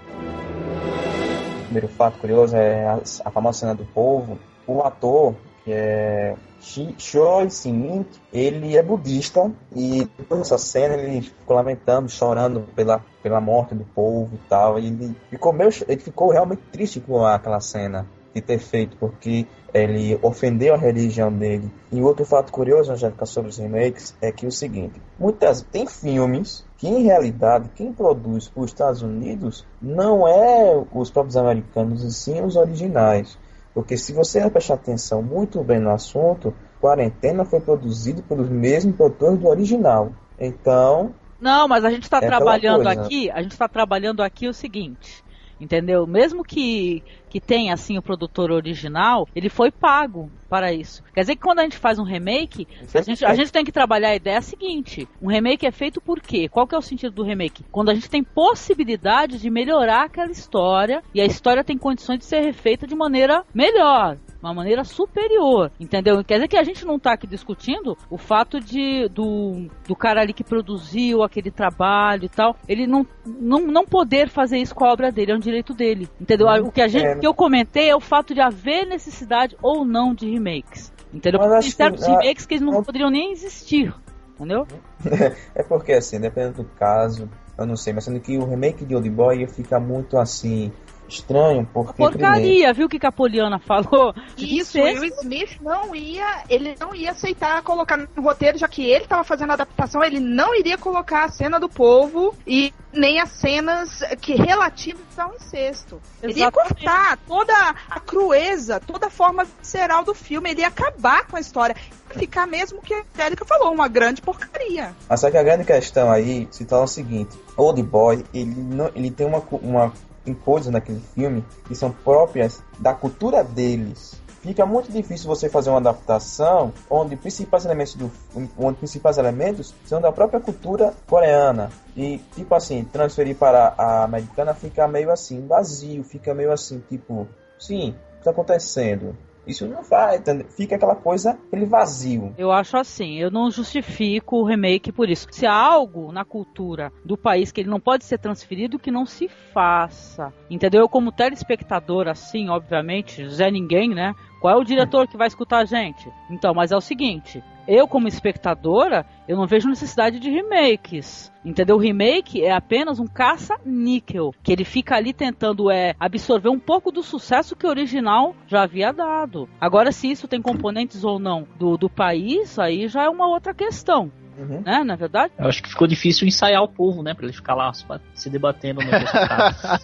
primeiro fato curioso é a, a famosa cena do povo. O ator, que é Choi Sin ele é budista e depois dessa cena ele ficou lamentando, chorando pela, pela morte do povo e tal. E ele ficou meio, ele ficou realmente triste com aquela cena de ter feito, porque ele ofendeu a religião dele. E outro fato curioso, Angélica, sobre os remakes é que é o seguinte: muitas tem filmes que em realidade quem produz os Estados Unidos não é os próprios americanos, e sim os originais. Porque se você prestar atenção muito bem no assunto, Quarentena foi produzido pelos mesmos produtores do original. Então. Não, mas a gente está é trabalhando aqui. A gente está trabalhando aqui o seguinte. Entendeu? Mesmo que, que tenha assim o produtor original, ele foi pago para isso. Quer dizer que quando a gente faz um remake, a gente, a gente tem que trabalhar a ideia seguinte: um remake é feito por quê? Qual que é o sentido do remake? Quando a gente tem possibilidade de melhorar aquela história e a história tem condições de ser refeita de maneira melhor uma maneira superior, entendeu? Quer dizer que a gente não está aqui discutindo o fato de do, do cara ali que produziu aquele trabalho e tal, ele não, não, não poder fazer isso com a obra dele, é um direito dele, entendeu? O que, a gente, é. que eu comentei é o fato de haver necessidade ou não de remakes, entendeu? Porque tem certos que, remakes que eles não poderiam nem existir, entendeu? é porque assim, dependendo do caso, eu não sei, mas sendo que o remake de Old Boy fica muito assim estranho, porque. Porcaria, primeiro... viu o que a Poliana falou? Isso, o Will Smith não ia, ele não ia aceitar colocar no roteiro, já que ele estava fazendo a adaptação, ele não iria colocar a cena do povo e nem as cenas que relativas ao incesto. Exatamente. Ele ia cortar toda a crueza, toda a forma visceral do filme, ele ia acabar com a história. Ficar mesmo que a Angélica falou, uma grande porcaria. Mas só que a grande questão aí se torna o seguinte: Old Boy, ele, não, ele tem uma, uma tem coisas naquele filme que são próprias da cultura deles. Fica muito difícil você fazer uma adaptação onde principais elementos do onde principais elementos são da própria cultura coreana e tipo assim transferir para a americana fica meio assim vazio, fica meio assim tipo sim, está acontecendo? Isso não vai, fica aquela coisa, aquele vazio. Eu acho assim, eu não justifico o remake por isso. Se há algo na cultura do país que ele não pode ser transferido, que não se faça. Entendeu? Eu, como telespectador, assim, obviamente, Zé Ninguém, né? Qual é o diretor que vai escutar a gente? Então, mas é o seguinte: eu, como espectadora, eu não vejo necessidade de remakes. Entendeu? O remake é apenas um caça-níquel, que ele fica ali tentando é, absorver um pouco do sucesso que o original já havia dado. Agora, se isso tem componentes ou não do, do país, aí já é uma outra questão. Uhum. Né, na é verdade? Eu acho que ficou difícil ensaiar o povo, né? Pra ele ficar lá se debatendo no resultado.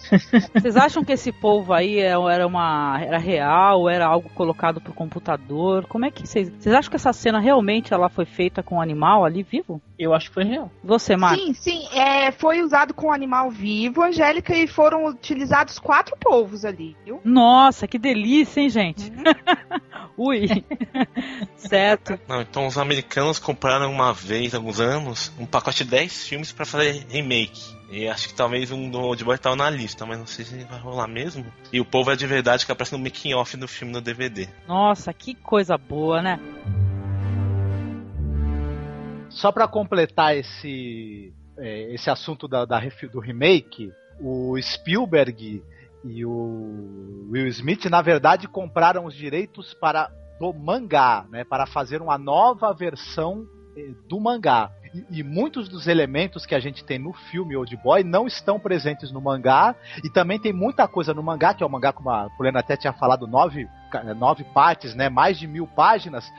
Vocês acham que esse povo aí é, era uma. era real, era algo colocado pro computador? Como é que vocês. Vocês acham que essa cena realmente ela foi feita com um animal ali vivo? Eu acho que foi real. Você, Marcos? Sim, sim. É, foi usado com um animal vivo, Angélica, e foram utilizados quatro povos ali, viu? Nossa, que delícia, hein, gente? Uhum. Ui. certo. Não, então os americanos compraram uma vez, há alguns anos, um pacote de 10 filmes para fazer remake. E acho que talvez um do Old Boy tava na lista, mas não sei se vai rolar mesmo. E o povo é de verdade que aparece no making off do filme no DVD. Nossa, que coisa boa, né? Só para completar esse é, esse assunto da, da, do remake, o Spielberg e o Will Smith, na verdade, compraram os direitos para do mangá, né, para fazer uma nova versão do mangá. E, e, muitos dos elementos que a gente tem no filme Old Boy não estão presentes no mangá. E também tem muita coisa no mangá, que é o mangá, como a Poliana até tinha falado, nove, nove partes, né, mais de mil páginas.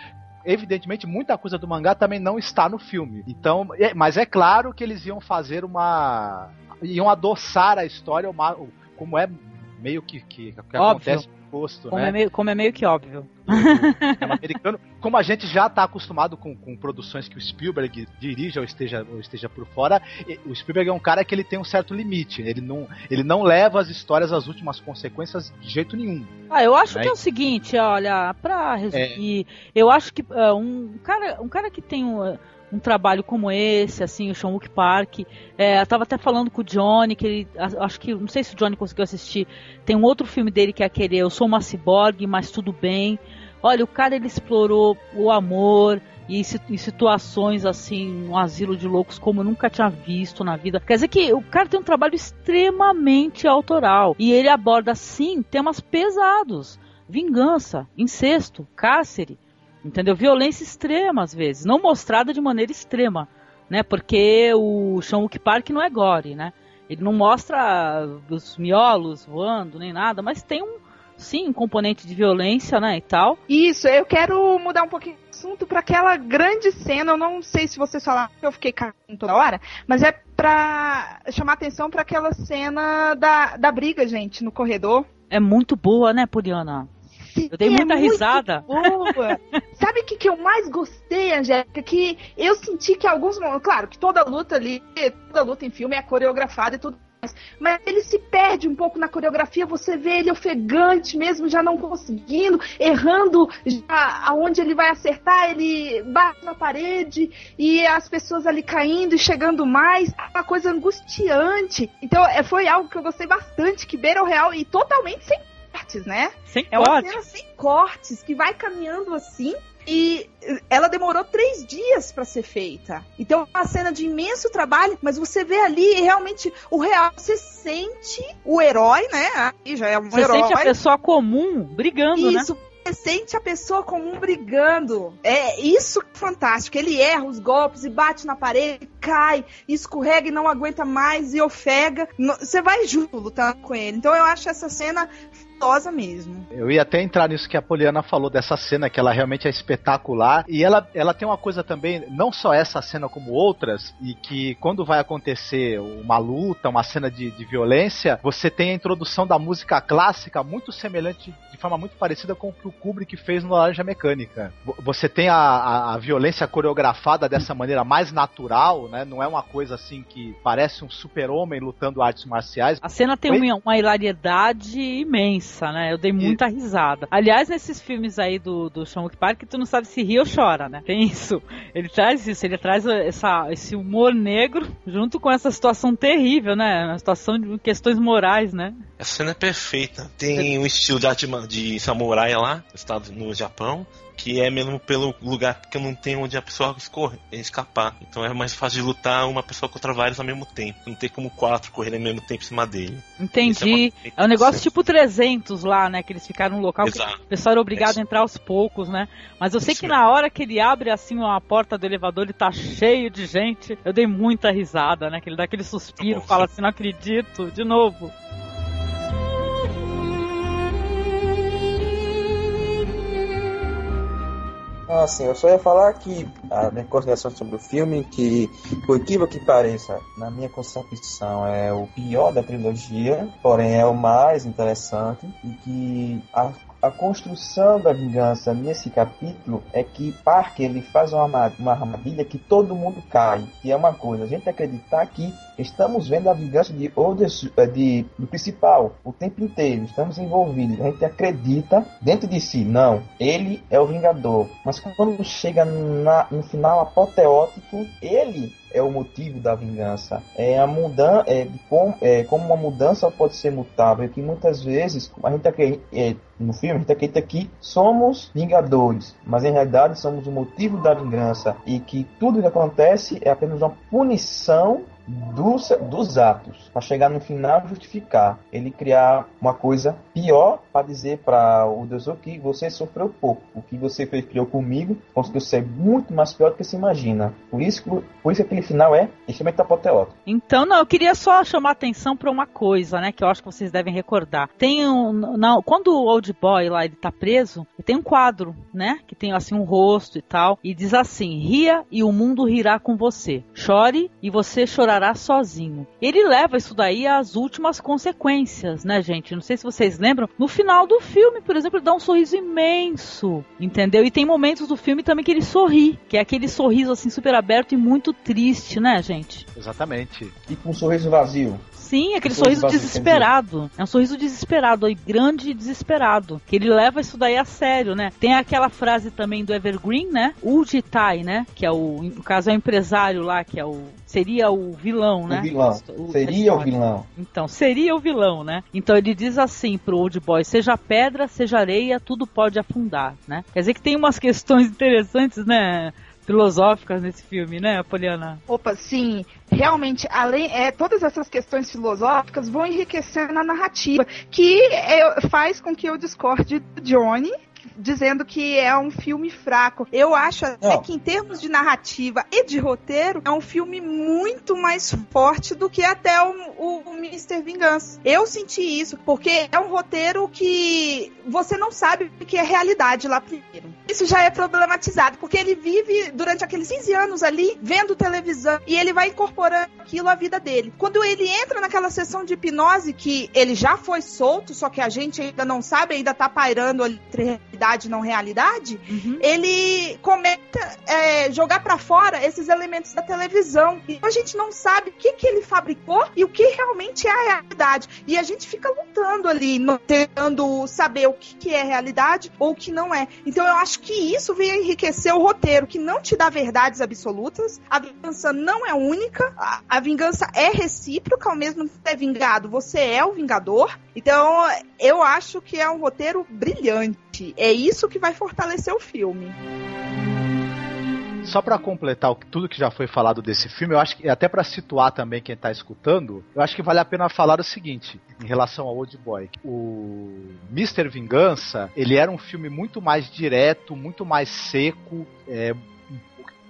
Evidentemente, muita coisa do mangá também não está no filme. Então, é, mas é claro que eles iam fazer uma. iam adoçar a história como é meio que, que, que acontece como né? É meio, como é meio que óbvio. É americano, como a gente já está acostumado com, com, produções que o Spielberg dirige ou esteja, ou esteja por fora, o Spielberg é um cara que ele tem um certo limite. Ele não, ele não leva as histórias às últimas consequências de jeito nenhum. Ah, eu acho né? que é o seguinte, olha, pra resumir, é. eu acho que uh, um, cara, um cara que tem um um trabalho como esse, assim, o Sean Park. É, eu tava até falando com o Johnny, que ele. Acho que. Não sei se o Johnny conseguiu assistir. Tem um outro filme dele que é aquele Eu Sou uma Cyborg, mas tudo bem. Olha, o cara ele explorou o amor, e em situações assim, um asilo de loucos como eu nunca tinha visto na vida. Quer dizer que o cara tem um trabalho extremamente autoral e ele aborda sim temas pesados, vingança, incesto, cárcere, entendeu? Violência extrema às vezes, não mostrada de maneira extrema, né? Porque o Sean Park não é gore, né? Ele não mostra os miolos voando nem nada, mas tem um sim um componente de violência, né, e tal. Isso, eu quero mudar um pouquinho o assunto para aquela grande cena, eu não sei se vocês falaram que eu fiquei caindo toda hora, mas é para chamar atenção para aquela cena da, da briga, gente, no corredor. É muito boa, né, Poliana? Eu dei muita é risada. Boa. Sabe o que, que eu mais gostei, Angélica? Que eu senti que alguns momentos. Claro, que toda luta ali, toda luta em filme é coreografada e tudo mais. Mas ele se perde um pouco na coreografia, você vê ele ofegante mesmo, já não conseguindo, errando já aonde ele vai acertar, ele bate na parede e as pessoas ali caindo e chegando mais, uma coisa angustiante. Então, é, foi algo que eu gostei bastante, que beira o real e totalmente sem cortes, né? Sem é uma cena sem cortes, que vai caminhando assim. E ela demorou três dias para ser feita. Então é uma cena de imenso trabalho, mas você vê ali realmente o real. Você sente o herói, né? Aí já é um você herói. Você sente a pessoa comum brigando, Isso. né? Você sente a pessoa comum brigando. É isso que é fantástico. Ele erra os golpes e bate na parede, cai, escorrega e não aguenta mais e ofega. Você vai junto lutando com ele. Então eu acho essa cena mesmo. Eu ia até entrar nisso que a Poliana falou dessa cena, que ela realmente é espetacular. E ela, ela tem uma coisa também, não só essa cena como outras, e que quando vai acontecer uma luta, uma cena de, de violência, você tem a introdução da música clássica muito semelhante, de forma muito parecida com o que o Kubrick fez no Laranja Mecânica. Você tem a, a, a violência coreografada dessa maneira mais natural, né? Não é uma coisa assim que parece um super-homem lutando artes marciais. A cena tem uma, uma hilariedade imensa né? Eu dei muita e... risada. Aliás, nesses filmes aí do, do Sean Park, tu não sabe se ri ou chora, né? Tem isso. Ele traz isso, ele traz essa, esse humor negro junto com essa situação terrível, né? Uma situação de questões morais, né? A cena é perfeita. Tem um estilo de arte de samurai lá, no Japão, que é mesmo pelo lugar que eu não tenho onde a pessoa escapar. Então é mais fácil de lutar uma pessoa contra vários ao mesmo tempo. Não tem como quatro correrem ao mesmo tempo em cima dele. Entendi. É, é, um negócio tipo 300 lá, né? Que eles ficaram no local Exato. que o pessoal era obrigado é a entrar aos poucos, né? Mas eu sei isso que mesmo. na hora que ele abre assim a porta do elevador, ele tá cheio de gente. Eu dei muita risada, né? Que ele dá aquele suspiro, Nossa. fala assim, não acredito, de novo. Ah, sim, eu só ia falar que a minha consideração sobre o filme, que por equívoco que pareça, na minha concepção é o pior da trilogia, porém é o mais interessante e que a a construção da vingança nesse capítulo é que Parker ele faz uma, uma armadilha que todo mundo cai, que é uma coisa, a gente acreditar que estamos vendo a vingança de, de, de, do principal o tempo inteiro, estamos envolvidos, a gente acredita dentro de si, não, ele é o vingador, mas quando chega na, no final apoteótico, ele é o motivo da vingança. É a mudança, é, de com, é, como uma mudança pode ser mutável, que muitas vezes a gente acredita, é, no filme a gente acredita que somos vingadores, mas em realidade somos o motivo da vingança. E que tudo que acontece é apenas uma punição dos, dos atos, para chegar no final justificar. Ele criar uma coisa pior para dizer para o Deus que você sofreu pouco, o que você fez criou comigo conseguiu ser muito mais pior do que se imagina. Por isso, por isso aquele final é extremamente apoteótico. Então, não, eu queria só chamar atenção para uma coisa, né, que eu acho que vocês devem recordar. Tem um, não, quando o Old Boy lá ele tá preso, tem um quadro, né, que tem assim um rosto e tal, e diz assim: "Ria e o mundo rirá com você. Chore e você chorará chorará sozinho. Ele leva isso daí às últimas consequências, né, gente? Não sei se vocês lembram. No final do filme, por exemplo, ele dá um sorriso imenso, entendeu? E tem momentos do filme também que ele sorri, que é aquele sorriso assim super aberto e muito triste, né, gente? Exatamente. E com um sorriso vazio. Sim, aquele sorriso, desesperado. É um sorriso desesperado, grande e desesperado. Que ele leva isso daí a sério, né? Tem aquela frase também do Evergreen, né? O Jitai, né? Que é o, no caso, é o empresário lá, que é o seria o vilão, né? O vilão. O, seria o vilão. Então, seria o vilão, né? Então ele diz assim pro Old Boy: seja pedra, seja areia, tudo pode afundar, né? Quer dizer que tem umas questões interessantes, né? filosóficas nesse filme, né, Poliana? Opa, sim. Realmente, além, é, todas essas questões filosóficas vão enriquecendo a narrativa, que é, faz com que eu discorde do Johnny, dizendo que é um filme fraco. Eu acho até que em termos de narrativa e de roteiro, é um filme muito mais forte do que até o, o, o Mr. Vingança. Eu senti isso, porque é um roteiro que você não sabe o que é realidade lá primeiro. Isso já é problematizado, porque ele vive durante aqueles 15 anos ali, vendo televisão, e ele vai incorporando aquilo à vida dele. Quando ele entra naquela sessão de hipnose, que ele já foi solto, só que a gente ainda não sabe, ainda tá pairando ali entre realidade e não realidade, ele começa a jogar pra fora esses elementos da televisão. E a gente não sabe o que, que ele fabricou e o que realmente é a realidade. E a gente fica lutando ali, tentando saber o que, que é realidade ou o que não é. Então eu acho que isso vem enriquecer o roteiro, que não te dá verdades absolutas. A vingança não é única, a, a vingança é recíproca, ao mesmo que é vingado, você é o vingador. Então eu acho que é um roteiro brilhante. É isso que vai fortalecer o filme. Só pra completar tudo que já foi falado desse filme, eu acho que até pra situar também quem tá escutando, eu acho que vale a pena falar o seguinte, em relação ao Old Boy. O Mr. Vingança, ele era um filme muito mais direto, muito mais seco, é,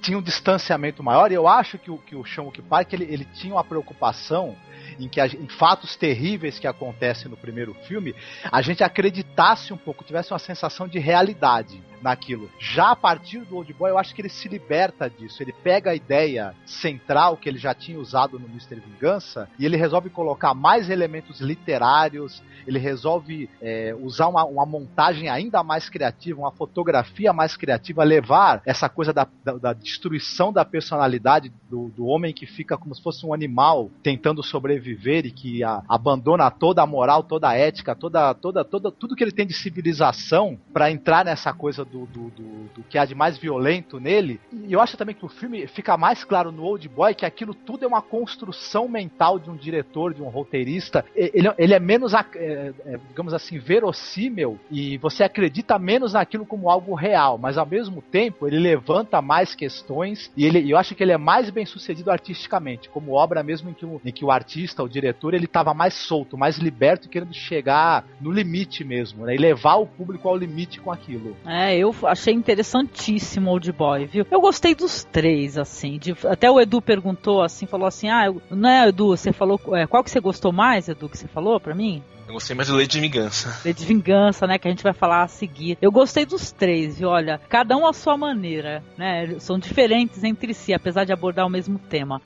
tinha um distanciamento maior, e eu acho que o, que o Sean Park ele, ele tinha uma preocupação em que a em fatos terríveis que acontecem no primeiro filme, a gente acreditasse um pouco, tivesse uma sensação de realidade naquilo. Já a partir do Old Boy, eu acho que ele se liberta disso. Ele pega a ideia central que ele já tinha usado no Mr. Vingança e ele resolve colocar mais elementos literários, ele resolve é, usar uma, uma montagem ainda mais criativa, uma fotografia mais criativa, levar essa coisa da, da, da destruição da personalidade do, do homem que fica como se fosse um animal tentando sobreviver e que a- abandona toda a moral, toda a ética, toda, toda, toda, tudo que ele tem de civilização para entrar nessa coisa do, do, do, do que há de mais violento nele. E eu acho também que o filme fica mais claro no Old Boy que aquilo tudo é uma construção mental de um diretor, de um roteirista. Ele, ele é menos, é, é, digamos assim, verossímil e você acredita menos naquilo como algo real, mas ao mesmo tempo ele levanta mais questões e ele, eu acho que ele é mais bem sucedido artisticamente, como obra mesmo em que o, em que o artista, o diretor, ele estava mais solto, mais liberto, querendo chegar no limite mesmo, né, e levar o público ao limite com aquilo. É, eu achei interessantíssimo Old Boy, viu? Eu gostei dos três, assim. de- até o Edu perguntou assim, falou assim: ah, eu- não é, Edu, você falou. é, qual que você gostou mais, Edu, que você falou pra mim? Eu gostei mais do Lei de Vingança. Lei de Vingança, né? Que a gente vai falar a seguir. Eu gostei dos três, viu? Olha, cada um à sua maneira, né? São diferentes entre si, apesar de abordar o mesmo tema.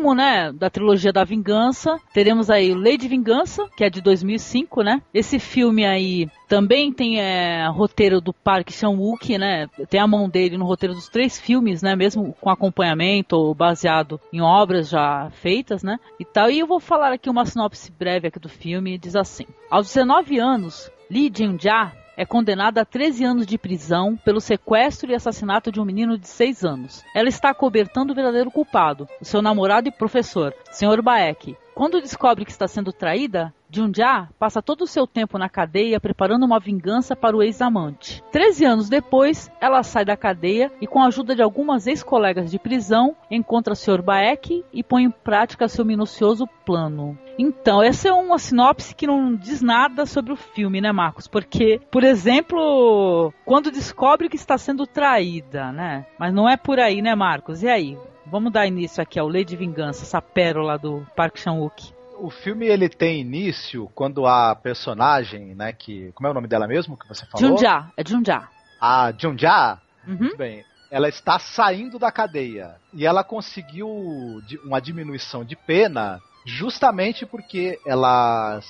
Último, né, da trilogia da Vingança, teremos aí Lei de Vingança, que é de 2005, né? Esse filme aí também tem é, roteiro do Park Chan-wook, né? Tem a mão dele no roteiro dos três filmes, né? Mesmo com acompanhamento ou baseado em obras já feitas, né? E tal. E eu vou falar aqui uma sinopse breve aqui do filme. Diz assim: Aos 19 anos, Lee Jin-ja é condenada a 13 anos de prisão pelo sequestro e assassinato de um menino de 6 anos. Ela está cobertando o verdadeiro culpado, o seu namorado e professor, Sr. Baek. Quando descobre que está sendo traída, Junja passa todo o seu tempo na cadeia preparando uma vingança para o ex-amante. Treze anos depois, ela sai da cadeia e, com a ajuda de algumas ex-colegas de prisão, encontra Sr. Baek e põe em prática seu minucioso plano. Então, essa é uma sinopse que não diz nada sobre o filme, né, Marcos? Porque, por exemplo, quando descobre que está sendo traída, né? Mas não é por aí, né, Marcos? E aí? Vamos dar início aqui ao Lei de Vingança, essa pérola do Park Chan-wook. O filme ele tem início quando a personagem, né, que como é o nome dela mesmo que você falou? Junja, é Junja. A Junja, Uhum. muito bem. Ela está saindo da cadeia e ela conseguiu uma diminuição de pena justamente porque ela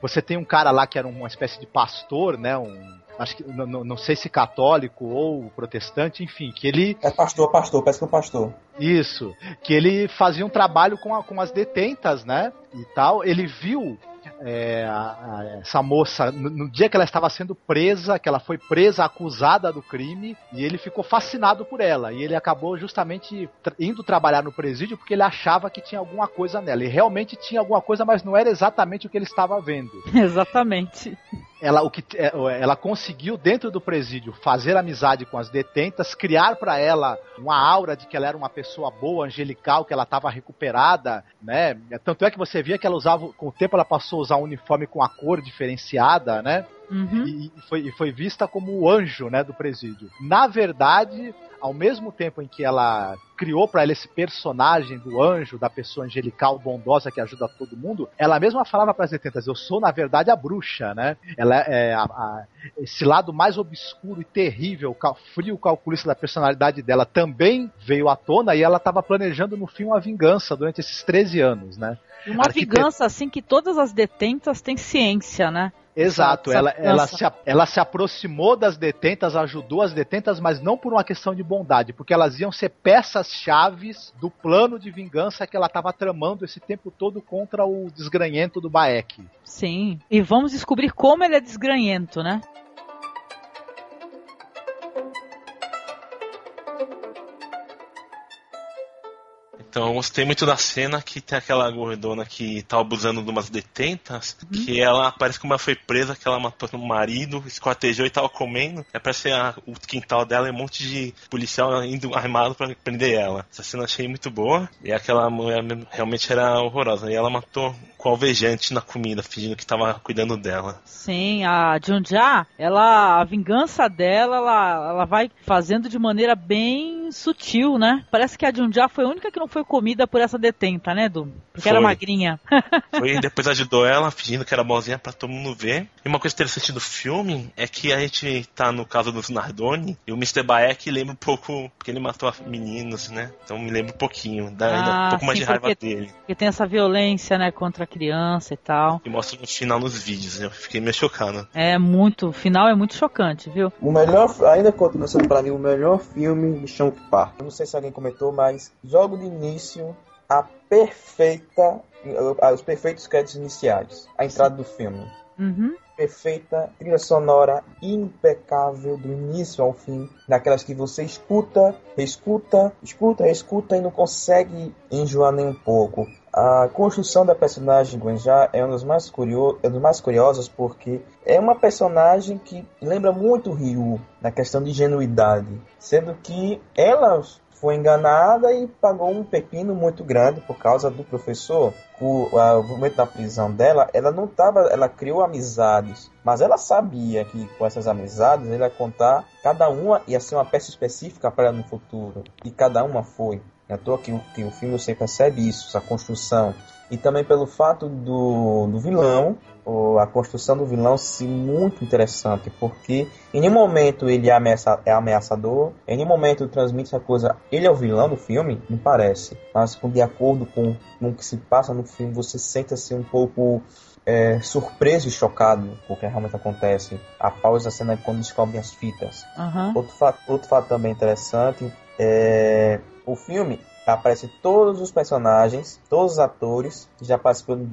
você tem um cara lá que era uma espécie de pastor, né, um acho que não, não- não sei se católico ou protestante, enfim, que ele É pastor, pastor, parece que é um pastor. isso, que ele fazia um trabalho com, a- com as detentas, né? E tal. Ele viu é, a, a, essa moça, no, no, dia que ela estava sendo presa, que ela foi presa, acusada do crime, e ele ficou fascinado por ela. E ele acabou justamente indo trabalhar no presídio porque ele achava que tinha alguma coisa nela. E realmente tinha alguma coisa, mas não era exatamente o que ele estava vendo. Exatamente ela, o que, é, ela conseguiu, dentro do presídio, fazer amizade com as detentas, criar para ela uma aura de que ela era uma pessoa boa, angelical, que ela estava recuperada, né? Tanto é que você via que ela usava, com o tempo ela passou a usar um uniforme com a cor diferenciada, né? Uhum. E, foi, e foi vista como o anjo, né, do presídio. Na verdade, ao mesmo tempo em que ela criou para ela esse personagem do anjo, da pessoa angelical bondosa que ajuda todo mundo, ela mesma falava para as detentas: Eu sou, na verdade, a bruxa, né? Ela é a, a, esse lado mais obscuro e terrível, frio calculista da personalidade dela também veio à tona e ela estava planejando no fim uma vingança durante esses 13 anos, né? Uma Arquite... vingança assim que todas as detentas têm ciência, né? Exato, ela, ela, se, ela se aproximou das detentas, ajudou as detentas, mas não por uma questão de bondade, porque elas iam ser peças chaves do plano de vingança que ela estava tramando esse tempo todo contra o desgranhento do Baek. Sim, e vamos descobrir como ele é desgranhento, né? Então eu gostei muito da cena que tem aquela gordona que tá abusando de umas detentas, uhum. que ela parece que uma foi presa, que ela matou o marido, esquartejou e tava comendo. É parece a, o quintal dela é um monte de policial indo armado para prender ela. Essa cena eu achei muito boa. E aquela mulher realmente era horrorosa. E ela matou com alvejante na comida, fingindo que tava cuidando dela. Sim, a Junja, ela, a vingança dela, ela, ela vai fazendo de maneira bem sutil, né? Parece que a Junja foi a única que não foi comida por essa detenta, né, Du? Porque foi. era magrinha. Foi, depois ajudou ela, fingindo que era boazinha pra todo mundo ver. E uma coisa interessante do filme é que a gente tá no caso dos Nardoni, e o Mr. Baek lembra um pouco, porque ele matou meninos, né? Então me lembra um pouquinho, dá ah, um pouco mais de raiva dele. Porque tem essa violência, né, contra criança e tal. E mostra no final nos vídeos, eu fiquei meio chocado. É muito, o final é muito chocante, viu? O melhor, ainda continua sendo pra mim o melhor filme de Shonk Eu não sei se alguém comentou, mas jogo de início a perfeita, os perfeitos créditos iniciais, a entrada Sim. do filme. Uhum perfeita, trilha sonora impecável do início ao fim, daquelas que você escuta, escuta, escuta, escuta e não consegue enjoar nem um pouco. A construção da personagem Gwenja é um dos mais, curiosos, é um dos mais curiosos porque é uma personagem que lembra muito Ryu na questão de genuidade, sendo que ela foi enganada e pagou um pepino muito grande por causa do professor. O, o momento da prisão dela, ela não tava, ela criou amizades, mas ela sabia que com essas amizades ele ia contar cada uma ia ser uma peça específica para ela no futuro e cada uma foi. É à toa que, que o filme você percebe isso, essa construção. E também pelo fato do, do vilão, a construção do vilão ser muito interessante, porque em nenhum momento ele é, ameaça, é ameaçador, em nenhum momento transmite essa coisa, ele é o vilão do filme, não parece, mas de acordo com, com o que se passa no filme, você sente assim um pouco é, surpreso e chocado com o que realmente acontece a cena quando descobrem as fitas. Uhum. Outro, fato, outro fato também interessante é o filme aparece todos os personagens, todos os atores que já participaram,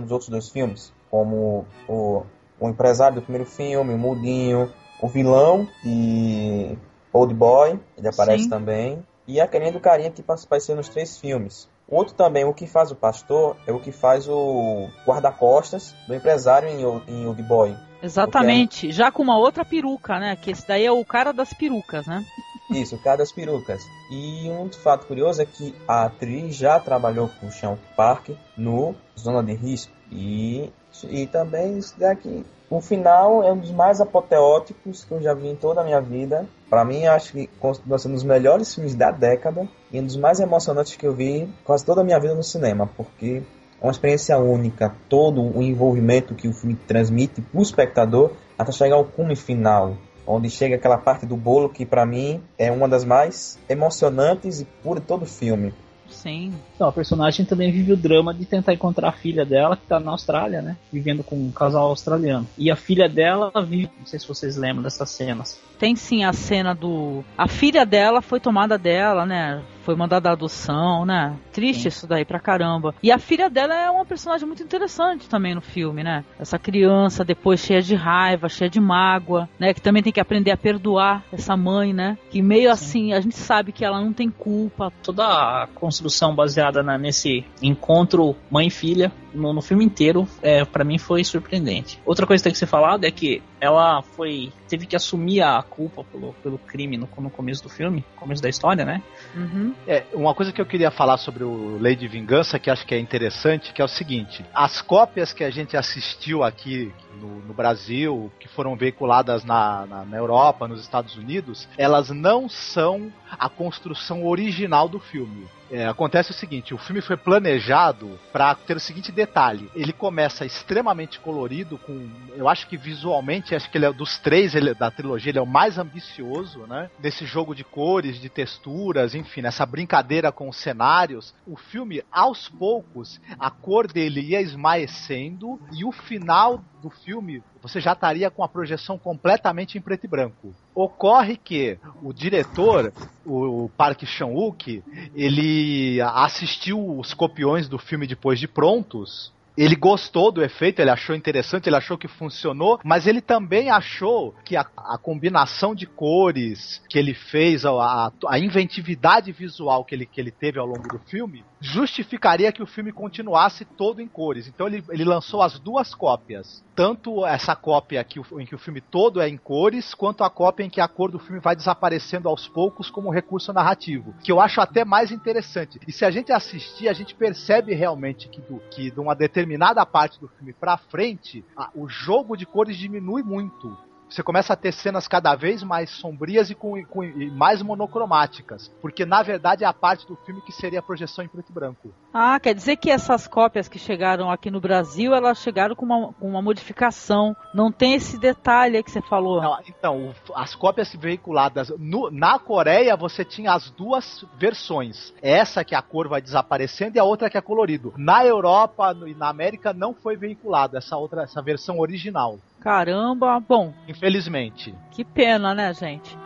dos outros dois filmes, como o, o empresário do primeiro filme, o Mudinho, o vilão de Old Boy, ele aparece Sim. também, e a carinha do carinha que apareceu nos três filmes. O outro também, o que faz o pastor, é o que faz o guarda-costas do empresário em, em Old Boy. Exatamente, é... já com uma outra peruca, né? Que esse daí é o cara das perucas, né? Isso, o cara das perucas. E um fato curioso é que a atriz já trabalhou com o Sean Park no Zona de Risco. E, e também isso daqui. O final é um dos mais apoteóticos que eu já vi em toda a minha vida. Para mim, acho que continua sendo um dos melhores filmes da década e um dos mais emocionantes que eu vi quase toda a minha vida no cinema, porque é uma experiência única, todo o envolvimento que o filme transmite para o espectador até chegar ao cume final onde chega aquela parte do bolo que para mim é uma das mais emocionantes e por todo o filme. Sim. Então, a personagem também vive o drama de tentar encontrar a filha dela, que tá na Austrália, né? Vivendo com um casal australiano. E a filha dela vive. Não sei se vocês lembram dessas cenas. Tem sim a cena do. A filha dela foi tomada dela, né? Foi mandada à adoção, né? Triste isso daí pra caramba. E a filha dela é uma personagem muito interessante também no filme, né? Essa criança depois cheia de raiva, cheia de mágoa, né? Que também tem que aprender a perdoar essa mãe, né? Que meio assim, a gente sabe que ela não tem culpa. Toda a construção baseada na, nesse encontro mãe e filha no, no filme inteiro, é, para mim foi surpreendente. Outra coisa que tem que ser falada é que ela foi teve que assumir a culpa pelo, pelo crime no, no começo do filme, começo da história, né? Uhum. É, uma coisa que eu queria falar sobre o Lei de Vingança, que acho que é interessante, que é o seguinte: as cópias que a gente assistiu aqui no, no Brasil, que foram veiculadas na, na, na, Europa, nos Estados Unidos, elas não são a construção original do filme. É, acontece o seguinte: o filme foi planejado para ter o seguinte detalhe: ele começa extremamente colorido, com, eu acho que visualmente, acho que ele é dos três ele, da trilogia, ele é o mais ambicioso, né? Desse jogo de cores, de texturas, enfim, nessa brincadeira com os cenários. O filme, aos poucos, a cor dele ia esmaecendo e o final do filme você já estaria com a projeção completamente em preto e branco. Ocorre que o diretor, o Park Chan-wook, ele assistiu os copiões do filme depois de prontos ele gostou do efeito, ele achou interessante, ele achou que funcionou, mas ele também achou que a, a combinação de cores que ele fez, a, a, inventividade visual que ele, que ele teve ao longo do filme, justificaria que o filme continuasse todo em cores. Então ele, ele lançou as duas cópias. Tanto essa cópia que o, em que o filme todo é em cores, quanto a cópia em que a cor do filme vai desaparecendo aos poucos como recurso narrativo. Que eu acho até mais interessante. E se a gente assistir, a gente percebe realmente que, do, que de uma determinada determinada parte do filme pra frente, a, o jogo de cores diminui muito você começa a ter cenas cada vez mais sombrias e, com, com e mais monocromáticas. Porque, na verdade, é a parte do filme que seria a projeção em preto e branco. Ah, quer dizer que essas cópias que chegaram aqui no Brasil, elas chegaram com uma, com uma modificação. Não tem esse detalhe aí que você falou. Não, então, as cópias veiculadas no, na Coreia, você tinha as duas versões. Essa que a cor vai desaparecendo e a outra que é colorido. Na Europa e na América não foi veiculado essa outra, essa versão original. Caramba, bom. Infelizmente. Que pena, né, gente?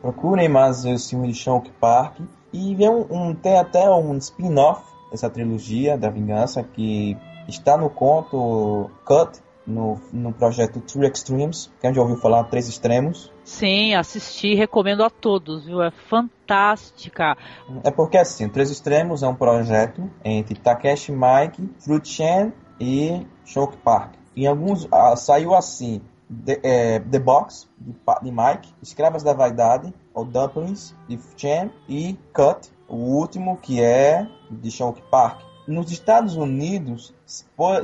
Procurem mais o filme de Shonk Park e vê um, um, tem até um spin-off dessa trilogia da vingança que está no conto Cut no, no projeto True Extremes, que a gente já ouviu falar, Três Extremos. Sim, assisti, recomendo a todos, viu? É fantástica. É porque assim, Três Extremos é um projeto entre Takeshi Mike, Fruit Chan e Shock Park. Em alguns ah, saiu assim, The, é, The Box de, de, Mike, Escravas da Vaidade, ou Dumplings de Chan e Cut, o último que é de Shock Park. Nos Estados Unidos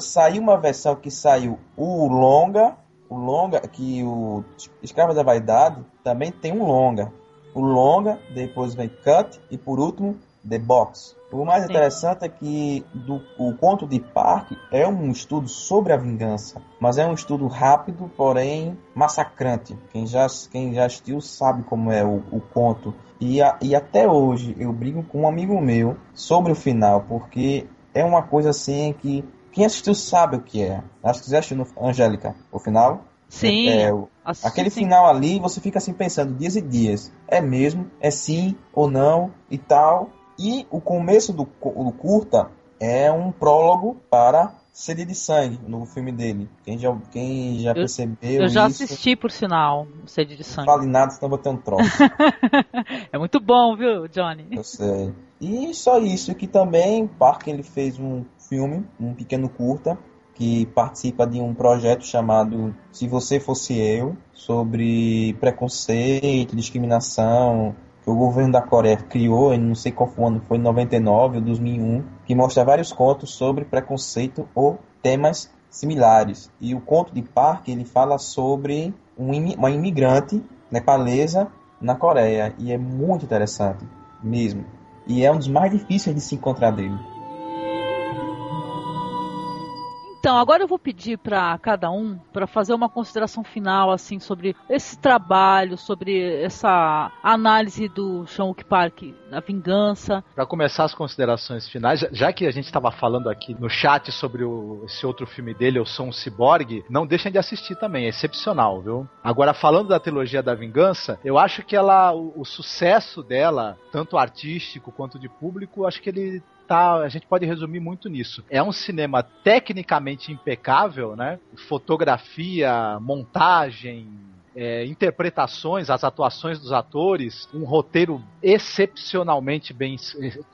saiu uma versão que saiu o longa, o longa que o Escrava da Vaidade também tem um longa. O longa, depois vem cut e por último The Box. O mais Sim. interessante é que do, o conto de Park é um estudo sobre a vingança, mas é um estudo rápido, porém massacrante. Quem já, quem já assistiu sabe como é o, o conto. E, a, e até hoje eu brigo com um amigo meu sobre o final, porque é uma coisa assim que quem assistiu sabe o que é. Acho que você assistiu no Angélica, o final. Sim. É, é, aquele final ali, você fica assim pensando dias e dias. É mesmo? É sim ou não e tal. E o começo do, do curta é um prólogo para Sede de Sangue, no filme dele. Quem já, quem já eu, percebeu Eu já isso, assisti, por sinal, Sede de Sangue. Não fale nada, senão vou ter um troço. é muito bom, viu, Johnny? Eu sei. E só isso, que também Park ele fez um filme, um pequeno curta, que participa de um projeto chamado Se Você Fosse Eu, sobre preconceito, discriminação, o governo da Coreia criou, em não sei qual foi foi em 99 ou 2001, que mostra vários contos sobre preconceito ou temas similares. E o conto de Park, ele fala sobre um, uma imigrante nepalesa na Coreia, e é muito interessante, mesmo. E é um dos mais difíceis de se encontrar dele. Então, agora eu vou pedir para cada um para fazer uma consideração final assim sobre esse trabalho, sobre essa análise do Sean Park, a vingança. Para começar as considerações finais, já que a gente estava falando aqui no chat sobre o, esse outro filme dele, Eu Sou um Ciborgue, não deixem de assistir também, é excepcional, viu? Agora, falando da trilogia da vingança, eu acho que ela, o, o sucesso dela, tanto artístico quanto de público, acho que ele tá, a gente pode resumir muito nisso. É um cinema tecnicamente impecável, né? Fotografia, montagem, é, interpretações, as atuações dos atores, um roteiro excepcionalmente bem.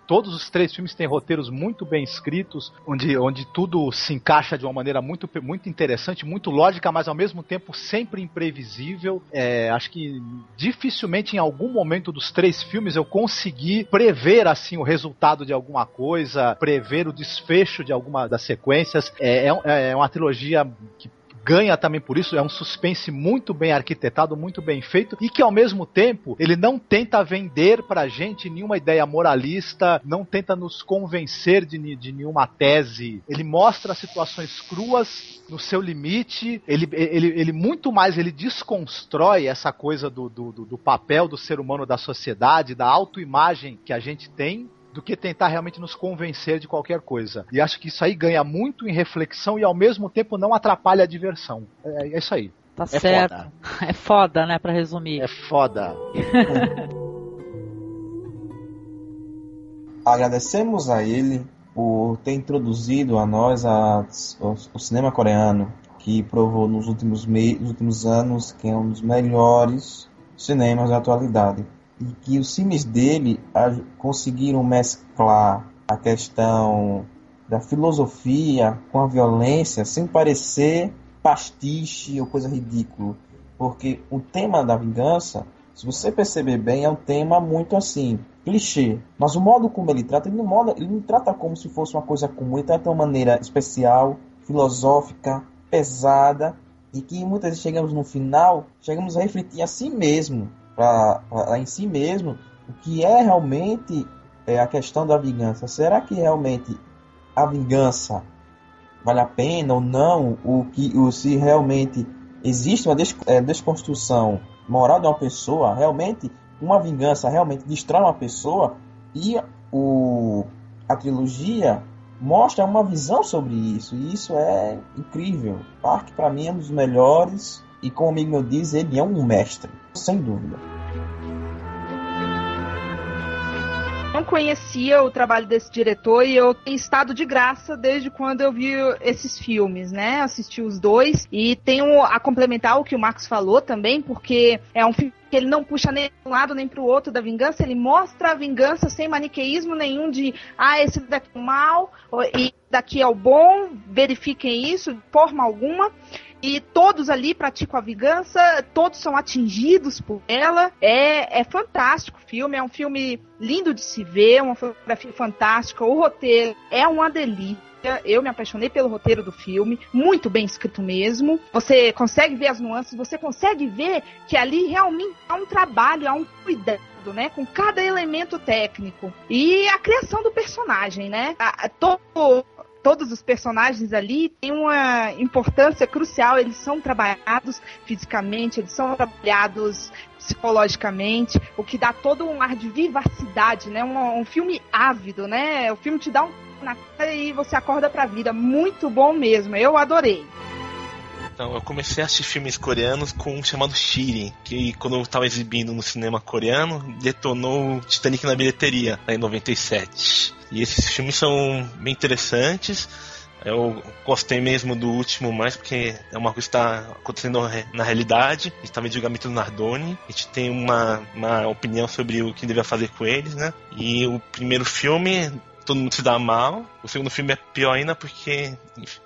Todos os três filmes têm roteiros muito bem escritos, onde, onde tudo se encaixa de uma maneira muito, muito interessante, muito lógica, mas ao mesmo tempo sempre imprevisível. É, acho que dificilmente em algum momento dos três filmes eu consegui prever assim o resultado de alguma coisa, prever o desfecho de alguma das sequências. É, é, é uma trilogia que ganha também por isso, é um suspense muito bem arquitetado, muito bem feito e que ao mesmo tempo ele não tenta vender pra gente nenhuma ideia moralista, não tenta nos convencer de, de nenhuma tese. Ele mostra situações cruas no seu limite, ele, ele, ele muito mais ele desconstrói essa coisa do, do, do papel do ser humano da sociedade, da autoimagem que a gente tem do que tentar realmente nos convencer de qualquer coisa. E acho que isso aí ganha muito em reflexão e ao mesmo tempo não atrapalha a diversão. É, é isso aí. Tá é certo. Foda. É foda, né, para resumir. É foda. Agradecemos a ele por ter introduzido a nós a, o, o, cinema coreano, que provou nos últimos, mei, nos últimos anos que é um dos melhores cinemas da atualidade e que os filmes dele conseguiram mesclar a questão da filosofia com a violência sem parecer pastiche ou coisa ridícula. Porque o tema da vingança, se você perceber bem, é um tema muito assim, clichê. Mas o modo como ele trata, ele não, moda, ele não trata como se fosse uma coisa comum, ele trata de uma maneira especial, filosófica, pesada, e que muitas vezes chegamos no final, chegamos a refletir a si mesmo para em si mesmo o que é realmente é, a questão da vingança. Será que realmente a vingança vale a pena ou não? O que, o, se realmente existe uma des, é, desconstrução moral de uma pessoa, realmente uma vingança realmente destrói uma pessoa e o, a trilogia mostra uma visão sobre isso e isso é incrível. Park para mim é um dos melhores e como o meu diz, ele é um mestre, sem dúvida. Não conhecia o trabalho desse diretor e eu tenho estado de graça desde quando eu vi esses filmes, né? Assisti os dois e tenho a complementar o que o Marcos falou também, porque é um filme que ele não puxa nem para um lado nem para o outro da vingança, ele mostra a vingança sem maniqueísmo nenhum de ah, esse daqui é o mal e daqui é o bom, verifiquem isso de forma alguma e todos ali praticam a vingança, todos são atingidos por ela. É, é fantástico o filme, é um filme lindo de se ver, uma fotografia fantástica, o roteiro é uma delícia. Eu me apaixonei pelo roteiro do filme, muito bem escrito mesmo. Você consegue ver as nuances, você consegue ver que ali realmente há um trabalho, há um cuidado. Né, com cada elemento técnico e a criação do personagem, né? A, a, todo todos os personagens ali têm uma importância crucial. Eles são trabalhados fisicamente, eles são trabalhados psicologicamente, o que dá todo um ar de vivacidade, né? Um, um filme ávido, né? O filme te dá um na cara e você acorda pra vida. Muito bom mesmo. Eu adorei. Então, eu comecei a assistir filmes coreanos com um chamado Shirin, que quando eu estava exibindo no cinema coreano, detonou Titanic na bilheteria, em 97. E esses filmes são bem interessantes. Eu gostei mesmo do último mais porque é uma coisa que está acontecendo na realidade. A gente tá julgamento do Nardoni. A gente tem uma, uma opinião sobre o que devia fazer com eles, né? E o primeiro filme todo mundo se dá mal. O segundo filme é pior ainda porque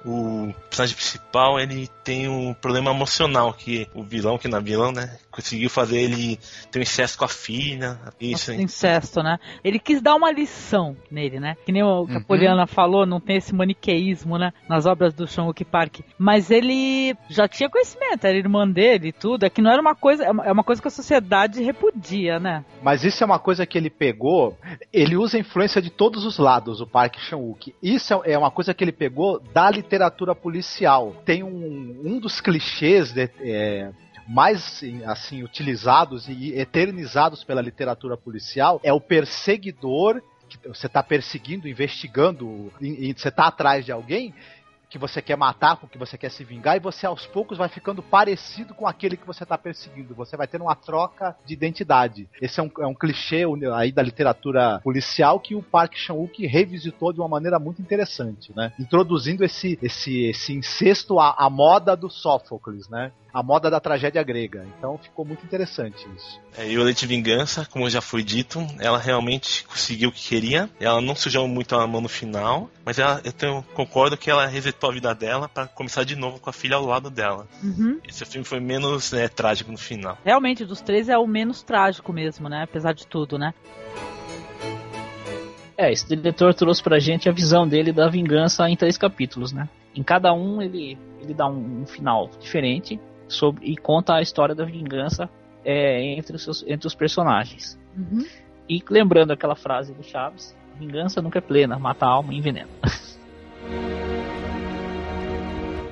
o personagem principal ele tem um problema emocional que o vilão, que não é vilão, né, conseguiu fazer ele ter um incesto com a filha. Isso. Nossa, incesto, né? Ele quis dar uma lição nele, né? Que nem o que a uhum. Poliana falou, não tem esse maniqueísmo, né, nas obras do Sean Park. Mas ele já tinha conhecimento, era irmã dele e tudo. É que não era uma coisa, é uma é coisa que a sociedade repudia, né? Mas isso é uma coisa que ele pegou. Ele usa a influência de todos os lados o Park Chan-wook. Isso é uma coisa que ele pegou da literatura policial. Tem um, um dos clichês de, é, mais assim utilizados e eternizados pela literatura policial é o perseguidor que você está perseguindo, investigando, você está atrás de alguém que você quer matar, com que você quer se vingar, e você aos poucos vai ficando parecido com aquele que você está perseguindo. Você vai tendo uma troca de identidade. Esse é um, é um clichê aí da literatura policial que o Park Chan-wook revisitou de uma maneira muito interessante, né? Introduzindo esse, esse, esse incesto à, à moda do Sófocles, né? a moda da tragédia grega. Então ficou muito interessante isso. É, e o Leite Vingança, como já foi dito, ela realmente conseguiu o que queria. Ela não sujou muito a mão no final, mas ela, eu tenho, concordo que ela resetou a vida dela para começar de novo com a filha ao lado dela. Uhum. Esse filme foi menos né, trágico no final. Realmente, dos três é o menos trágico mesmo, né? Apesar de tudo, né? É, esse diretor trouxe pra gente a visão dele da vingança em três capítulos, né? Em cada um ele, ele dá um, um final diferente sobre e conta a história da vingança é, entre, os seus, entre os personagens. Uhum. E lembrando aquela frase do Chaves: vingança nunca é plena, mata a alma e envenena.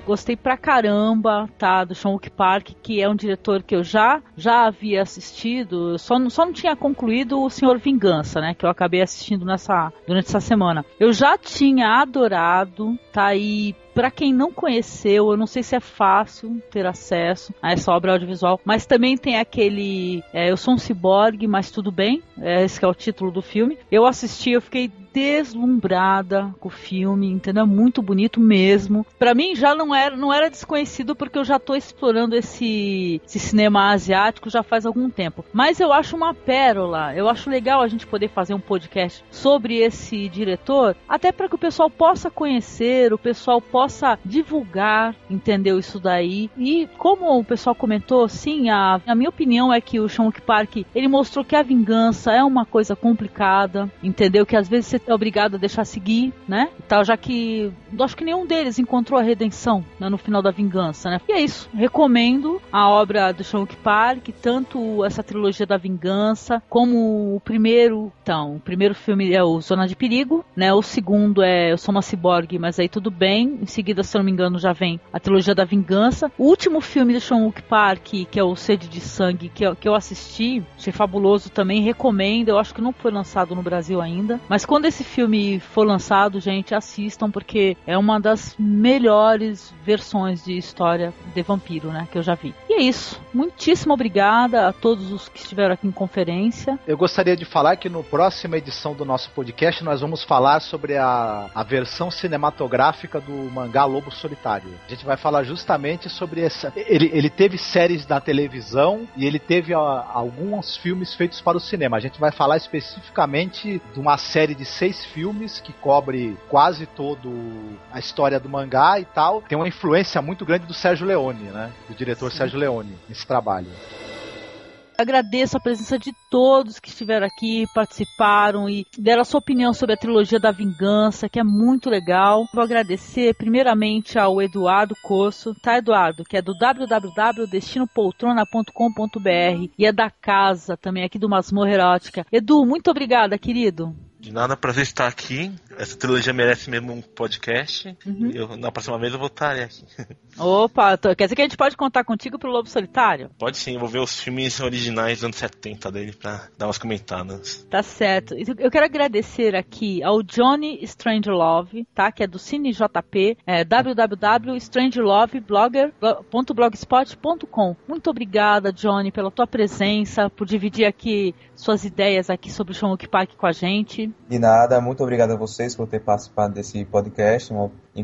Gostei pra caramba, tá, do Sean Park, que é um diretor que eu já já havia assistido, só não, só não tinha concluído o Senhor Vingança, né, que eu acabei assistindo nessa durante essa semana. Eu já tinha adorado, tá, e para quem não conheceu, eu não sei se é fácil ter acesso a essa obra audiovisual, mas também tem aquele é, Eu sou um ciborgue, mas tudo bem, é, esse é o título do filme. Eu assisti, eu fiquei deslumbrada com o filme, entendeu? Muito bonito mesmo. Para mim já não era, não era desconhecido porque eu já tô explorando esse, esse cinema asiático já faz algum tempo. Mas eu acho uma pérola. Eu acho legal a gente poder fazer um podcast sobre esse diretor, até para que o pessoal possa conhecer, o pessoal possa divulgar, entendeu isso daí. E como o pessoal comentou, sim, a, a minha opinião é que o Sean Park, ele mostrou que a vingança é uma coisa complicada, entendeu? Que às vezes você é obrigado a deixar seguir, né? E tal, já que acho que nenhum deles encontrou a redenção né, no final da vingança, né? E é isso. Recomendo a obra do Sean Park, tanto essa trilogia da vingança, como o primeiro, então, o primeiro filme é o Zona de Perigo, né? O segundo é Eu Sou uma Ciborgue, mas aí tudo bem. Em seguida, se eu não me engano, já vem a trilogia da vingança. O último filme do Sean Park, que é o Sede de Sangue, que eu, que eu assisti, achei fabuloso também, recomendo. Eu acho que não foi lançado no Brasil ainda, mas quando esse filme for lançado, gente, assistam porque é uma das melhores versões de história de vampiro, né, que eu já vi. E é isso. Muitíssimo obrigada a todos os que estiveram aqui em conferência. Eu gostaria de falar que no próxima edição do nosso podcast nós vamos falar sobre a, a versão cinematográfica do mangá Lobo Solitário. A gente vai falar justamente sobre essa. Ele, ele teve séries na televisão e ele teve a, alguns filmes feitos para o cinema. A gente vai falar especificamente de uma série de seis filmes que cobre quase todo a história do mangá e tal. Tem uma influência muito grande do Sérgio Leone, né? Do diretor Sim. Sérgio Leone, nesse trabalho. Agradeço a presença de todos que estiveram aqui, participaram e deram a sua opinião sobre a trilogia da vingança, que é muito legal. Vou agradecer primeiramente ao Eduardo Coço, tá, Eduardo? Que é do www.destinopoltrona.com.br e é da casa também aqui do Masmorra Erótica. Edu, muito obrigada, querido. De nada, prazer estar aqui. Essa trilogia merece mesmo um podcast. Uhum. Eu, na próxima vez eu vou estar aqui. Opa, quer dizer que a gente pode contar contigo pro Lobo Solitário? Pode sim, eu vou ver os filmes originais dos anos 70 dele pra dar umas comentadas. Tá certo. Eu quero agradecer aqui ao Johnny Strangelove, tá? Que é do Cine JP, é www.strangeloveblogger.blogspot.com. Muito obrigada, Johnny, pela tua presença, por dividir aqui suas ideias aqui sobre o Shonwook Park com a gente. De nada, muito obrigado a vocês por ter participado desse podcast.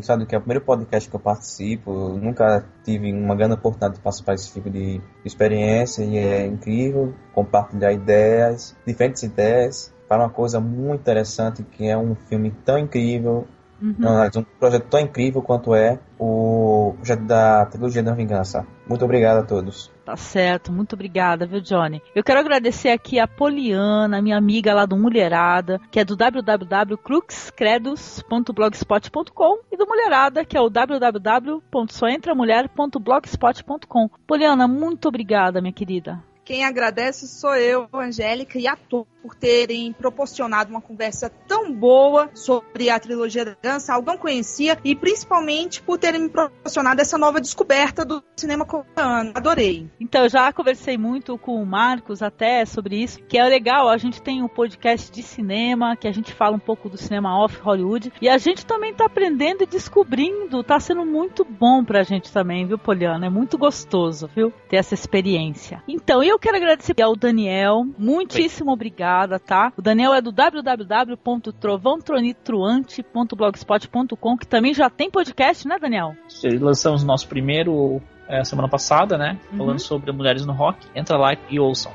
Sabe que é o primeiro podcast que eu participo. Eu nunca tive uma grande oportunidade de participar desse tipo de experiência e é incrível compartilhar ideias, diferentes ideias para uma coisa muito interessante que é um filme tão incrível, uhum. um projeto tão incrível quanto é o projeto da trilogia da vingança. Muito obrigado a todos. Tá certo, muito obrigada, viu, Johnny? Eu quero agradecer aqui a Poliana, minha amiga lá do Mulherada, que é do www.cruxcredos.blogspot.com e do Mulherada, que é o www.soentramulher.blogspot.com. Poliana, muito obrigada, minha querida. Quem agradece sou eu, Angélica, e a todos por terem proporcionado uma conversa tão boa sobre a trilogia da dança, algo não conhecia, e principalmente por terem me proporcionado essa nova descoberta do cinema coreano. Adorei. Então, já conversei muito com o Marcos até sobre isso, que é legal, a gente tem um podcast de cinema, que a gente fala um pouco do cinema off Hollywood, e a gente também tá aprendendo e descobrindo, tá sendo muito bom pra gente também, viu, Poliana? É muito gostoso, viu, ter essa experiência. Então, eu quero agradecer ao Daniel, muitíssimo tá? O Daniel é do www.trovãotronitruante.blogspot.com, que também já tem podcast, né, Daniel? Lançamos nosso primeiro é, semana passada, né? Uhum. Falando sobre mulheres no rock. Entra lá e ouçam.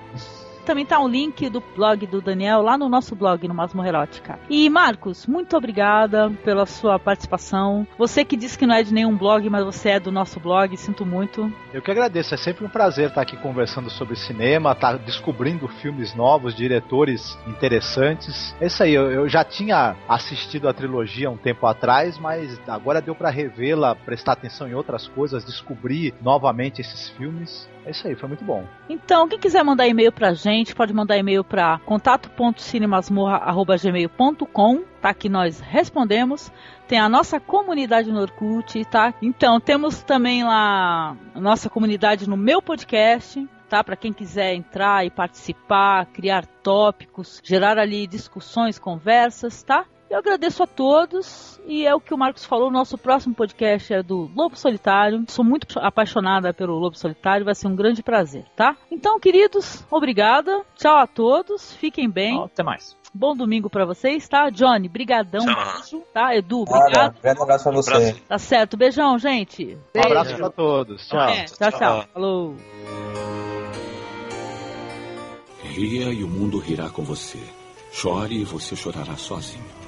Também tá um link do blog do Daniel lá no nosso blog, no Masmorra Erótica. E Marcos, muito obrigada pela sua participação. Você que disse que não é de nenhum blog, mas você é do nosso blog, sinto muito. Eu que agradeço, é sempre um prazer estar aqui conversando sobre cinema, estar descobrindo filmes novos, diretores interessantes. É isso aí, eu, eu já tinha assistido a trilogia um tempo atrás, mas agora deu para revê-la, prestar atenção em outras coisas, descobrir novamente esses filmes. É isso aí, foi muito bom. Então, quem quiser mandar e-mail pra gente, pode mandar e-mail para contato.cinemasmorra.gmail.com, tá? Que nós respondemos. Tem a nossa comunidade no Orkut, tá? Então, temos também lá a nossa comunidade no meu podcast, tá? Para quem quiser entrar e participar, criar tópicos, gerar ali discussões, conversas, tá? Eu agradeço a todos e é o que o Marcos falou. Nosso próximo podcast é do Lobo Solitário. Sou muito apaixonada pelo Lobo Solitário, vai ser um grande prazer, tá? Então, queridos, obrigada. Tchau a todos. Fiquem bem. Até mais. Bom domingo pra vocês, tá? Johnny, brigadão, Tchau. beijo, tá? Edu, obrigado. grande abraço pra você. Tá certo, beijão, gente. Um abraço pra todos. Tchau. É, tchau, tchau. Falou. Ria e o mundo rirá com você. Chore e você chorará sozinho.